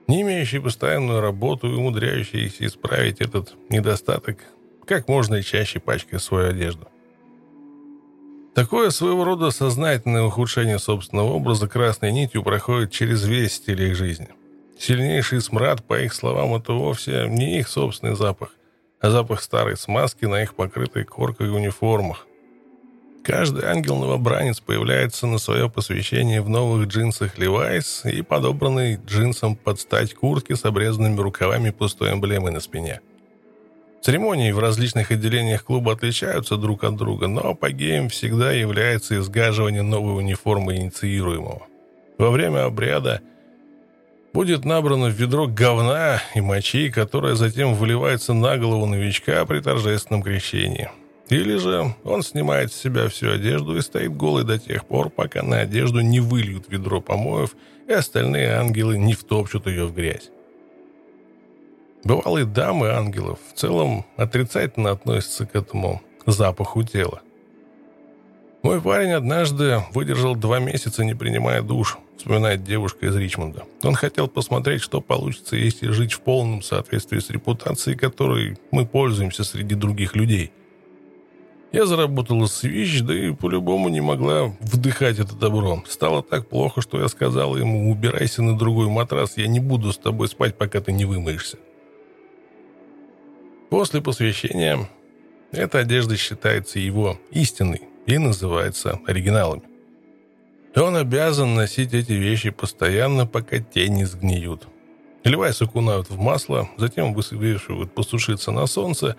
Не имеющие постоянную работу и умудряющиеся исправить этот недостаток как можно чаще пачкая свою одежду. Такое своего рода сознательное ухудшение собственного образа красной нитью проходит через весь стиль их жизни. Сильнейший смрад, по их словам, это вовсе не их собственный запах, а запах старой смазки на их покрытой коркой униформах. Каждый ангел-новобранец появляется на свое посвящение в новых джинсах Levi's и подобранной джинсом под стать куртки с обрезанными рукавами пустой эмблемой на спине. Церемонии в различных отделениях клуба отличаются друг от друга, но апогеем всегда является изгаживание новой униформы инициируемого. Во время обряда – будет набрано в ведро говна и мочи, которая затем выливается на голову новичка при торжественном крещении. Или же он снимает с себя всю одежду и стоит голый до тех пор, пока на одежду не выльют ведро помоев, и остальные ангелы не втопчут ее в грязь. Бывалые дамы ангелов в целом отрицательно относятся к этому запаху тела. Мой парень однажды выдержал два месяца, не принимая душ, вспоминает девушка из Ричмонда. Он хотел посмотреть, что получится, если жить в полном соответствии с репутацией, которой мы пользуемся среди других людей. Я заработала свищ, да и по-любому не могла вдыхать это добро. Стало так плохо, что я сказала ему, убирайся на другой матрас, я не буду с тобой спать, пока ты не вымоешься. После посвящения эта одежда считается его истинной, и называется оригиналами. Он обязан носить эти вещи постоянно, пока те не сгниют. Левайс окунают в масло, затем высвечивают посушиться на солнце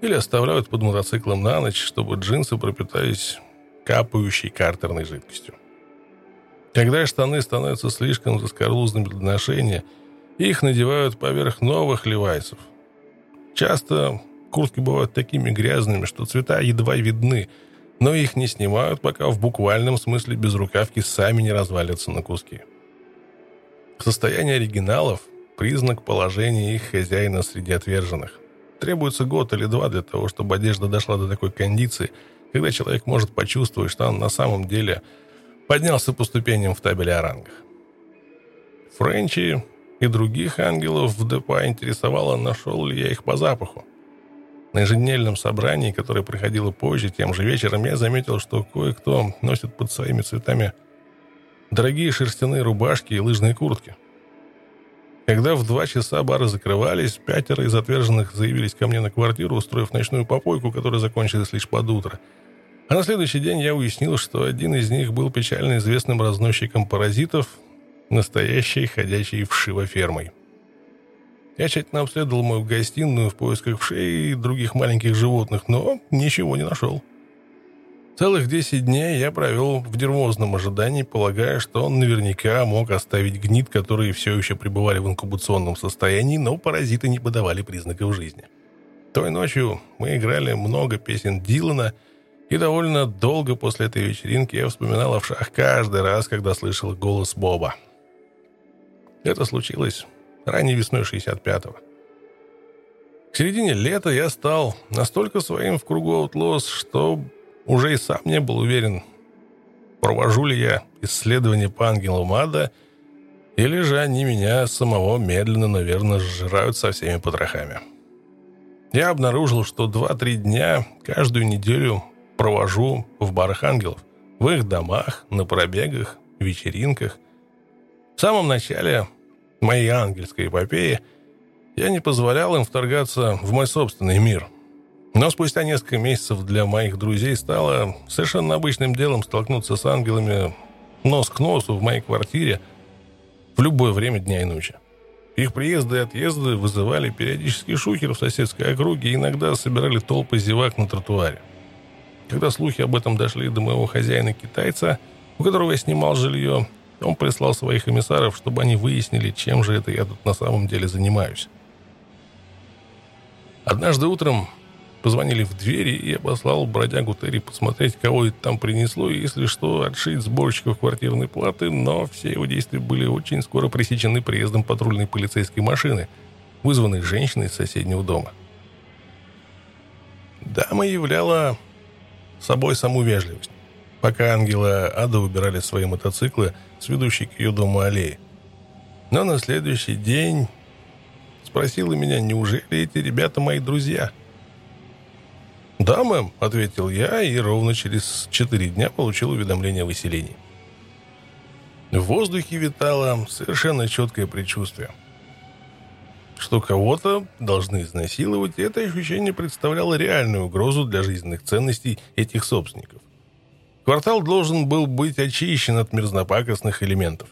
или оставляют под мотоциклом на ночь, чтобы джинсы пропитались капающей картерной жидкостью. Когда штаны становятся слишком заскорузными для ношения, их надевают поверх новых левайсов. Часто куртки бывают такими грязными, что цвета едва видны – но их не снимают, пока в буквальном смысле безрукавки сами не развалятся на куски. Состояние оригиналов – признак положения их хозяина среди отверженных. Требуется год или два для того, чтобы одежда дошла до такой кондиции, когда человек может почувствовать, что он на самом деле поднялся по ступеням в табеле о рангах. Френчи и других ангелов в депо интересовало, нашел ли я их по запаху. На еженедельном собрании, которое проходило позже, тем же вечером, я заметил, что кое-кто носит под своими цветами дорогие шерстяные рубашки и лыжные куртки. Когда в два часа бары закрывались, пятеро из отверженных заявились ко мне на квартиру, устроив ночную попойку, которая закончилась лишь под утро. А на следующий день я уяснил, что один из них был печально известным разносчиком паразитов, настоящей ходячей вшивофермой. Я тщательно обследовал мою гостиную в поисках вшей и других маленьких животных, но ничего не нашел. Целых 10 дней я провел в нервозном ожидании, полагая, что он наверняка мог оставить гнид, которые все еще пребывали в инкубационном состоянии, но паразиты не подавали признаков жизни. Той ночью мы играли много песен Дилана, и довольно долго после этой вечеринки я вспоминал о вшах каждый раз, когда слышал голос Боба. Это случилось ранней весной 65-го. К середине лета я стал настолько своим в кругу Outlaws, что уже и сам не был уверен, провожу ли я исследование по ангелам ада, или же они меня самого медленно, наверное, сжирают со всеми потрохами. Я обнаружил, что 2-3 дня каждую неделю провожу в барах ангелов, в их домах, на пробегах, вечеринках. В самом начале моей ангельской эпопеи я не позволял им вторгаться в мой собственный мир – но спустя несколько месяцев для моих друзей стало совершенно обычным делом столкнуться с ангелами нос к носу в моей квартире в любое время дня и ночи. Их приезды и отъезды вызывали периодический шухер в соседской округе и иногда собирали толпы зевак на тротуаре. Когда слухи об этом дошли до моего хозяина-китайца, у которого я снимал жилье, он прислал своих эмиссаров, чтобы они выяснили, чем же это я тут на самом деле занимаюсь. Однажды утром Позвонили в двери, и я послал бродягу Терри посмотреть, кого это там принесло, и, если что, отшить сборщиков квартирной платы, но все его действия были очень скоро пресечены приездом патрульной полицейской машины, вызванной женщиной из соседнего дома. Дама являла собой саму вежливость, пока ангелы ада убирали свои мотоциклы с ведущей к ее дому аллеи. Но на следующий день спросила меня, неужели эти ребята мои друзья – «Да, мэм», — ответил я, и ровно через четыре дня получил уведомление о выселении. В воздухе витало совершенно четкое предчувствие. Что кого-то должны изнасиловать, это ощущение представляло реальную угрозу для жизненных ценностей этих собственников. Квартал должен был быть очищен от мерзнопакостных элементов.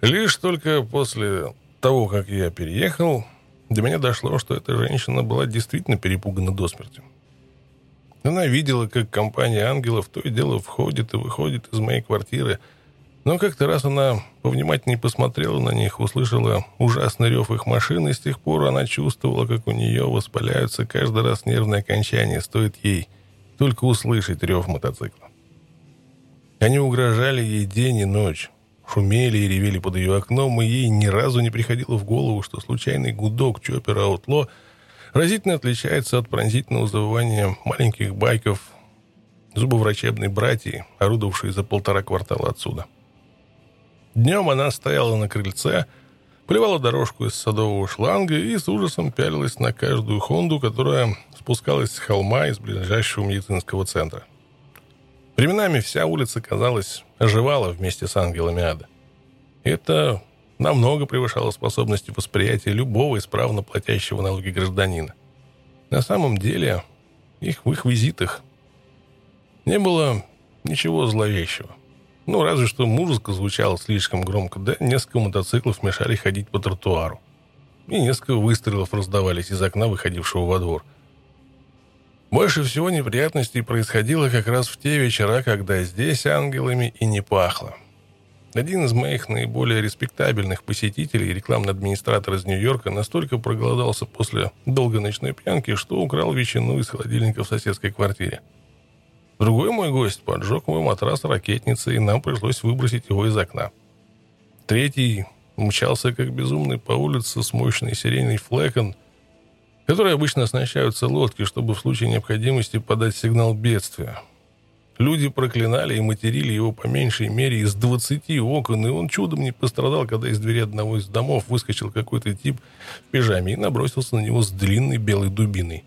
Лишь только после того, как я переехал, до меня дошло, что эта женщина была действительно перепугана до смерти. Она видела, как компания ангелов то и дело входит и выходит из моей квартиры. Но как-то раз она повнимательнее посмотрела на них, услышала ужасный рев их машины, и с тех пор она чувствовала, как у нее воспаляются каждый раз нервные окончания, стоит ей только услышать рев мотоцикла. Они угрожали ей день и ночь, шумели и ревели под ее окном, и ей ни разу не приходило в голову, что случайный гудок Чоппера Аутло — разительно отличается от пронзительного завывания маленьких байков зубоврачебной братьи, орудовавшей за полтора квартала отсюда. Днем она стояла на крыльце, поливала дорожку из садового шланга и с ужасом пялилась на каждую «Хонду», которая спускалась с холма из ближайшего медицинского центра. Временами вся улица, казалось, оживала вместе с ангелами ада. Это намного превышало способности восприятия любого исправно платящего налоги гражданина. На самом деле, их в их визитах не было ничего зловещего. Ну, разве что музыка звучала слишком громко, да несколько мотоциклов мешали ходить по тротуару. И несколько выстрелов раздавались из окна, выходившего во двор. Больше всего неприятностей происходило как раз в те вечера, когда здесь ангелами и не пахло. Один из моих наиболее респектабельных посетителей, рекламный администратор из Нью-Йорка, настолько проголодался после долгой ночной пьянки, что украл ветчину из холодильника в соседской квартире. Другой мой гость поджег мой матрас ракетницей, и нам пришлось выбросить его из окна. Третий мчался как безумный по улице с мощной сиреной флекон, которой обычно оснащаются лодки, чтобы в случае необходимости подать сигнал бедствия. Люди проклинали и материли его по меньшей мере из двадцати окон, и он чудом не пострадал, когда из двери одного из домов выскочил какой-то тип в пижаме и набросился на него с длинной белой дубиной.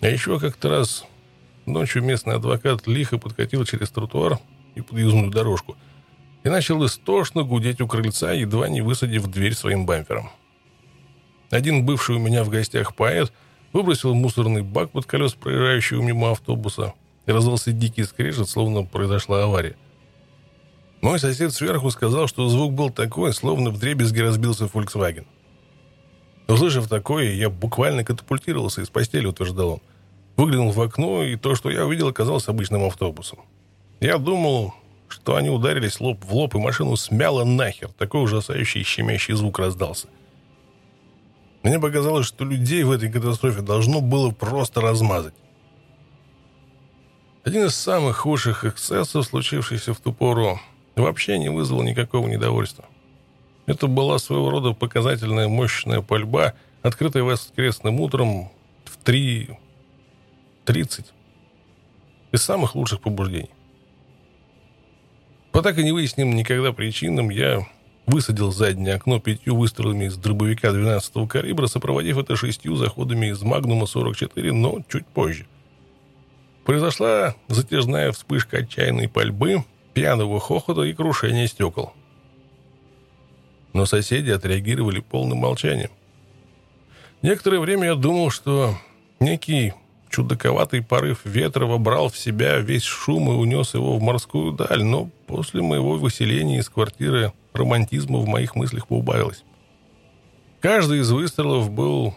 А еще как-то раз ночью местный адвокат лихо подкатил через тротуар и подъездную дорожку и начал истошно гудеть у крыльца, едва не высадив дверь своим бампером. Один бывший у меня в гостях поэт – выбросил мусорный бак под колес проезжающего мимо автобуса и раздался дикий скрежет, словно произошла авария. Мой сосед сверху сказал, что звук был такой, словно в дребезге разбился Volkswagen. Услышав такое, я буквально катапультировался из постели, утверждал он. Выглянул в окно, и то, что я увидел, оказалось обычным автобусом. Я думал, что они ударились лоб в лоб, и машину смяло нахер. Такой ужасающий щемящий звук раздался. Мне показалось, что людей в этой катастрофе должно было просто размазать. Один из самых худших эксцессов, случившийся в ту пору, вообще не вызвал никакого недовольства. Это была своего рода показательная мощная пальба, открытая воскресным утром в 3.30. Из самых лучших побуждений. По так и не выясним никогда причинам, я высадил заднее окно пятью выстрелами из дробовика 12-го калибра, сопроводив это шестью заходами из «Магнума-44», но чуть позже. Произошла затяжная вспышка отчаянной пальбы, пьяного хохота и крушения стекол. Но соседи отреагировали полным молчанием. Некоторое время я думал, что некий чудаковатый порыв ветра вобрал в себя весь шум и унес его в морскую даль, но после моего выселения из квартиры романтизма в моих мыслях поубавилось. Каждый из выстрелов был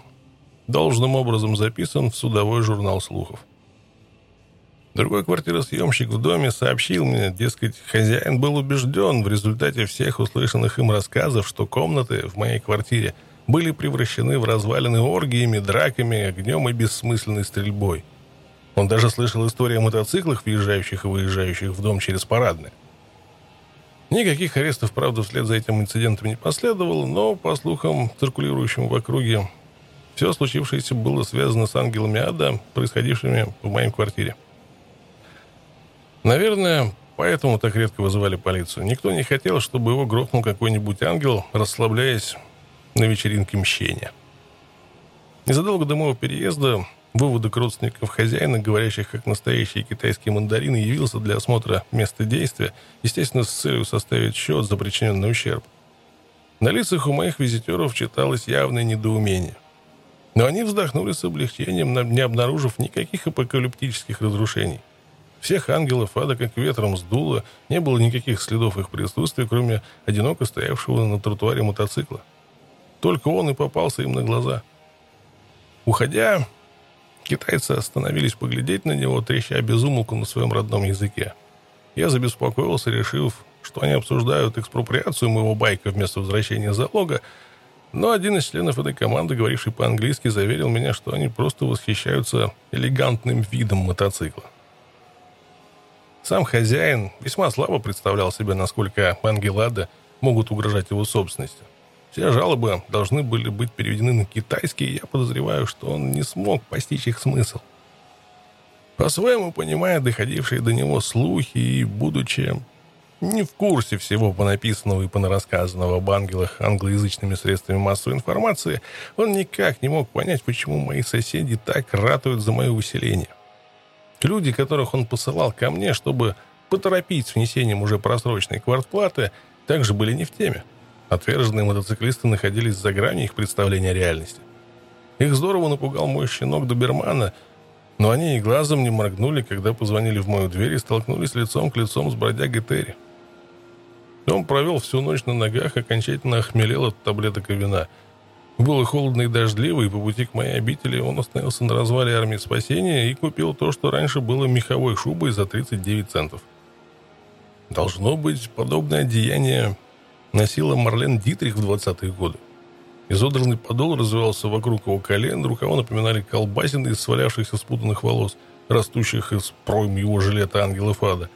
должным образом записан в судовой журнал слухов. Другой квартиросъемщик в доме сообщил мне, дескать, хозяин был убежден в результате всех услышанных им рассказов, что комнаты в моей квартире были превращены в развалины оргиями, драками, огнем и бессмысленной стрельбой. Он даже слышал истории о мотоциклах, въезжающих и выезжающих в дом через парадные. Никаких арестов, правда, вслед за этим инцидентом не последовало, но, по слухам, циркулирующим в округе, все случившееся было связано с ангелами ада, происходившими в моей квартире. Наверное, поэтому так редко вызывали полицию. Никто не хотел, чтобы его грохнул какой-нибудь ангел, расслабляясь на вечеринке мщения. Незадолго до моего переезда Выводок родственников хозяина, говорящих как настоящие китайские мандарины, явился для осмотра места действия, естественно, с целью составить счет за причиненный ущерб. На лицах у моих визитеров читалось явное недоумение. Но они вздохнули с облегчением, не обнаружив никаких апокалиптических разрушений. Всех ангелов ада как ветром сдуло, не было никаких следов их присутствия, кроме одиноко стоявшего на тротуаре мотоцикла. Только он и попался им на глаза. Уходя, Китайцы остановились поглядеть на него, треща безумолку на своем родном языке. Я забеспокоился, решив, что они обсуждают экспроприацию моего байка вместо возвращения залога, но один из членов этой команды, говоривший по-английски, заверил меня, что они просто восхищаются элегантным видом мотоцикла. Сам хозяин весьма слабо представлял себе, насколько ангелады могут угрожать его собственности. Все жалобы должны были быть переведены на китайский, и я подозреваю, что он не смог постичь их смысл. По-своему понимая доходившие до него слухи и, будучи не в курсе всего понаписанного и понарассказанного об ангелах англоязычными средствами массовой информации, он никак не мог понять, почему мои соседи так ратуют за мое выселение. Люди, которых он посылал ко мне, чтобы поторопить с внесением уже просроченной квартплаты, также были не в теме. Отверженные мотоциклисты находились за гранью их представления о реальности. Их здорово напугал мой щенок Добермана, но они и глазом не моргнули, когда позвонили в мою дверь и столкнулись лицом к лицом с бродягой Терри. Он провел всю ночь на ногах, окончательно охмелел от таблеток и вина. Было холодно и дождливо, и по пути к моей обители он остановился на развале армии спасения и купил то, что раньше было меховой шубой за 39 центов. Должно быть, подобное деяние носила Марлен Дитрих в 20-е годы. Изодранный подол развивался вокруг его колен, рукава напоминали колбасины из свалявшихся спутанных волос, растущих из пройм его жилета ангелов ада.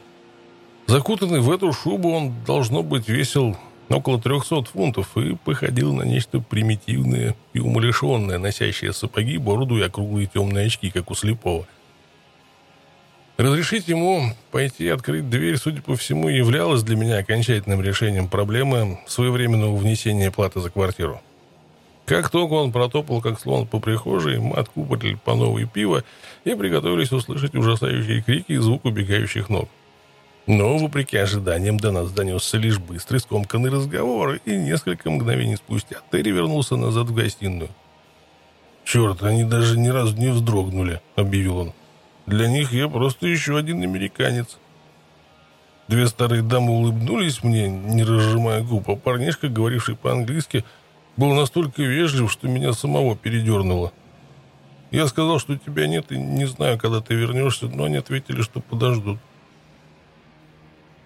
Закутанный в эту шубу он, должно быть, весил около 300 фунтов и походил на нечто примитивное и умалишенное, носящее сапоги, бороду и округлые темные очки, как у слепого. Разрешить ему пойти открыть дверь, судя по всему, являлось для меня окончательным решением проблемы своевременного внесения платы за квартиру. Как только он протопал, как слон по прихожей, мы откупорили по новой пиво и приготовились услышать ужасающие крики и звук убегающих ног. Но, вопреки ожиданиям, до нас донесся лишь быстрый скомканный разговор, и несколько мгновений спустя Терри вернулся назад в гостиную. «Черт, они даже ни разу не вздрогнули», — объявил он. «Для них я просто еще один американец». Две старые дамы улыбнулись мне, не разжимая губ, а парнишка, говоривший по-английски, был настолько вежлив, что меня самого передернуло. Я сказал, что тебя нет и не знаю, когда ты вернешься, но они ответили, что подождут.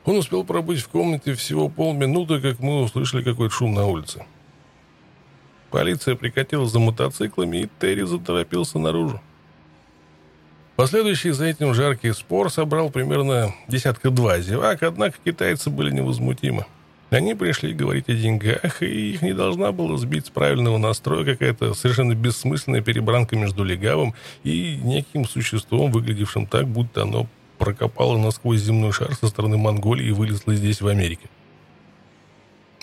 Он успел пробыть в комнате всего полминуты, как мы услышали какой-то шум на улице. Полиция прикатила за мотоциклами, и Терри заторопился наружу. Последующий за этим жаркий спор собрал примерно десятка-два зевак, однако китайцы были невозмутимы. Они пришли говорить о деньгах, и их не должна была сбить с правильного настроя какая-то совершенно бессмысленная перебранка между легавым и неким существом, выглядевшим так, будто оно прокопало насквозь земной шар со стороны Монголии и вылезло здесь, в Америке.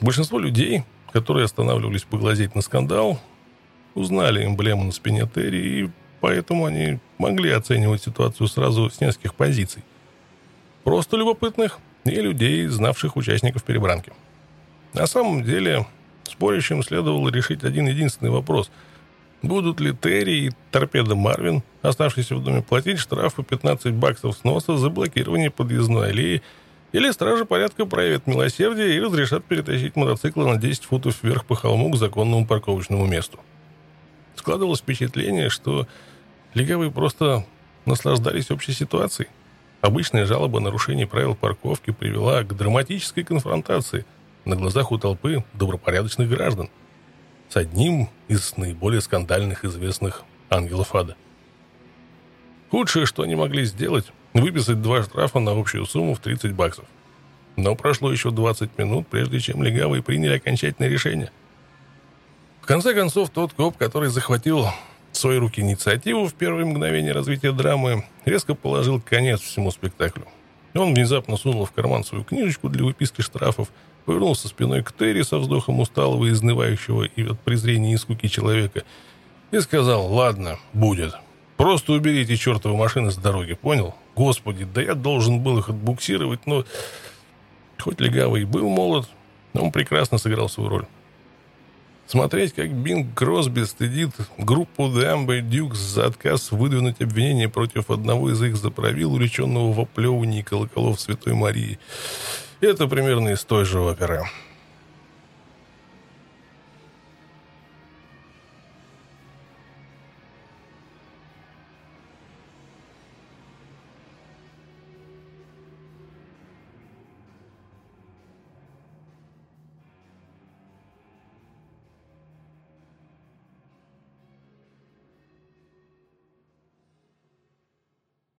Большинство людей, которые останавливались поглазеть на скандал, узнали эмблему на спине Терри, и поэтому они могли оценивать ситуацию сразу с нескольких позиций. Просто любопытных – и людей, знавших участников перебранки. На самом деле, спорящим следовало решить один единственный вопрос. Будут ли Терри и торпеда Марвин, оставшиеся в доме, платить штраф по 15 баксов сноса за блокирование подъездной аллеи, или стражи порядка проявят милосердие и разрешат перетащить мотоциклы на 10 футов вверх по холму к законному парковочному месту. Складывалось впечатление, что легавые просто наслаждались общей ситуацией. Обычная жалоба о нарушении правил парковки привела к драматической конфронтации на глазах у толпы добропорядочных граждан с одним из наиболее скандальных известных ангелов ада. Худшее, что они могли сделать, выписать два штрафа на общую сумму в 30 баксов. Но прошло еще 20 минут, прежде чем легавые приняли окончательное решение. В конце концов, тот коп, который захватил в свои руки инициативу в первые мгновения развития драмы, резко положил конец всему спектаклю. Он внезапно сунул в карман свою книжечку для выписки штрафов, повернулся спиной к Терри со вздохом усталого изнывающего и от презрения и скуки человека и сказал «Ладно, будет. Просто уберите чертовы машины с дороги, понял? Господи, да я должен был их отбуксировать, но...» Хоть легавый и был молод, но он прекрасно сыграл свою роль. Смотреть, как Бинг Кросби стыдит группу The Amber Dukes за отказ выдвинуть обвинение против одного из их заправил, увлеченного в оплевывании колоколов Святой Марии. Это примерно из той же оперы.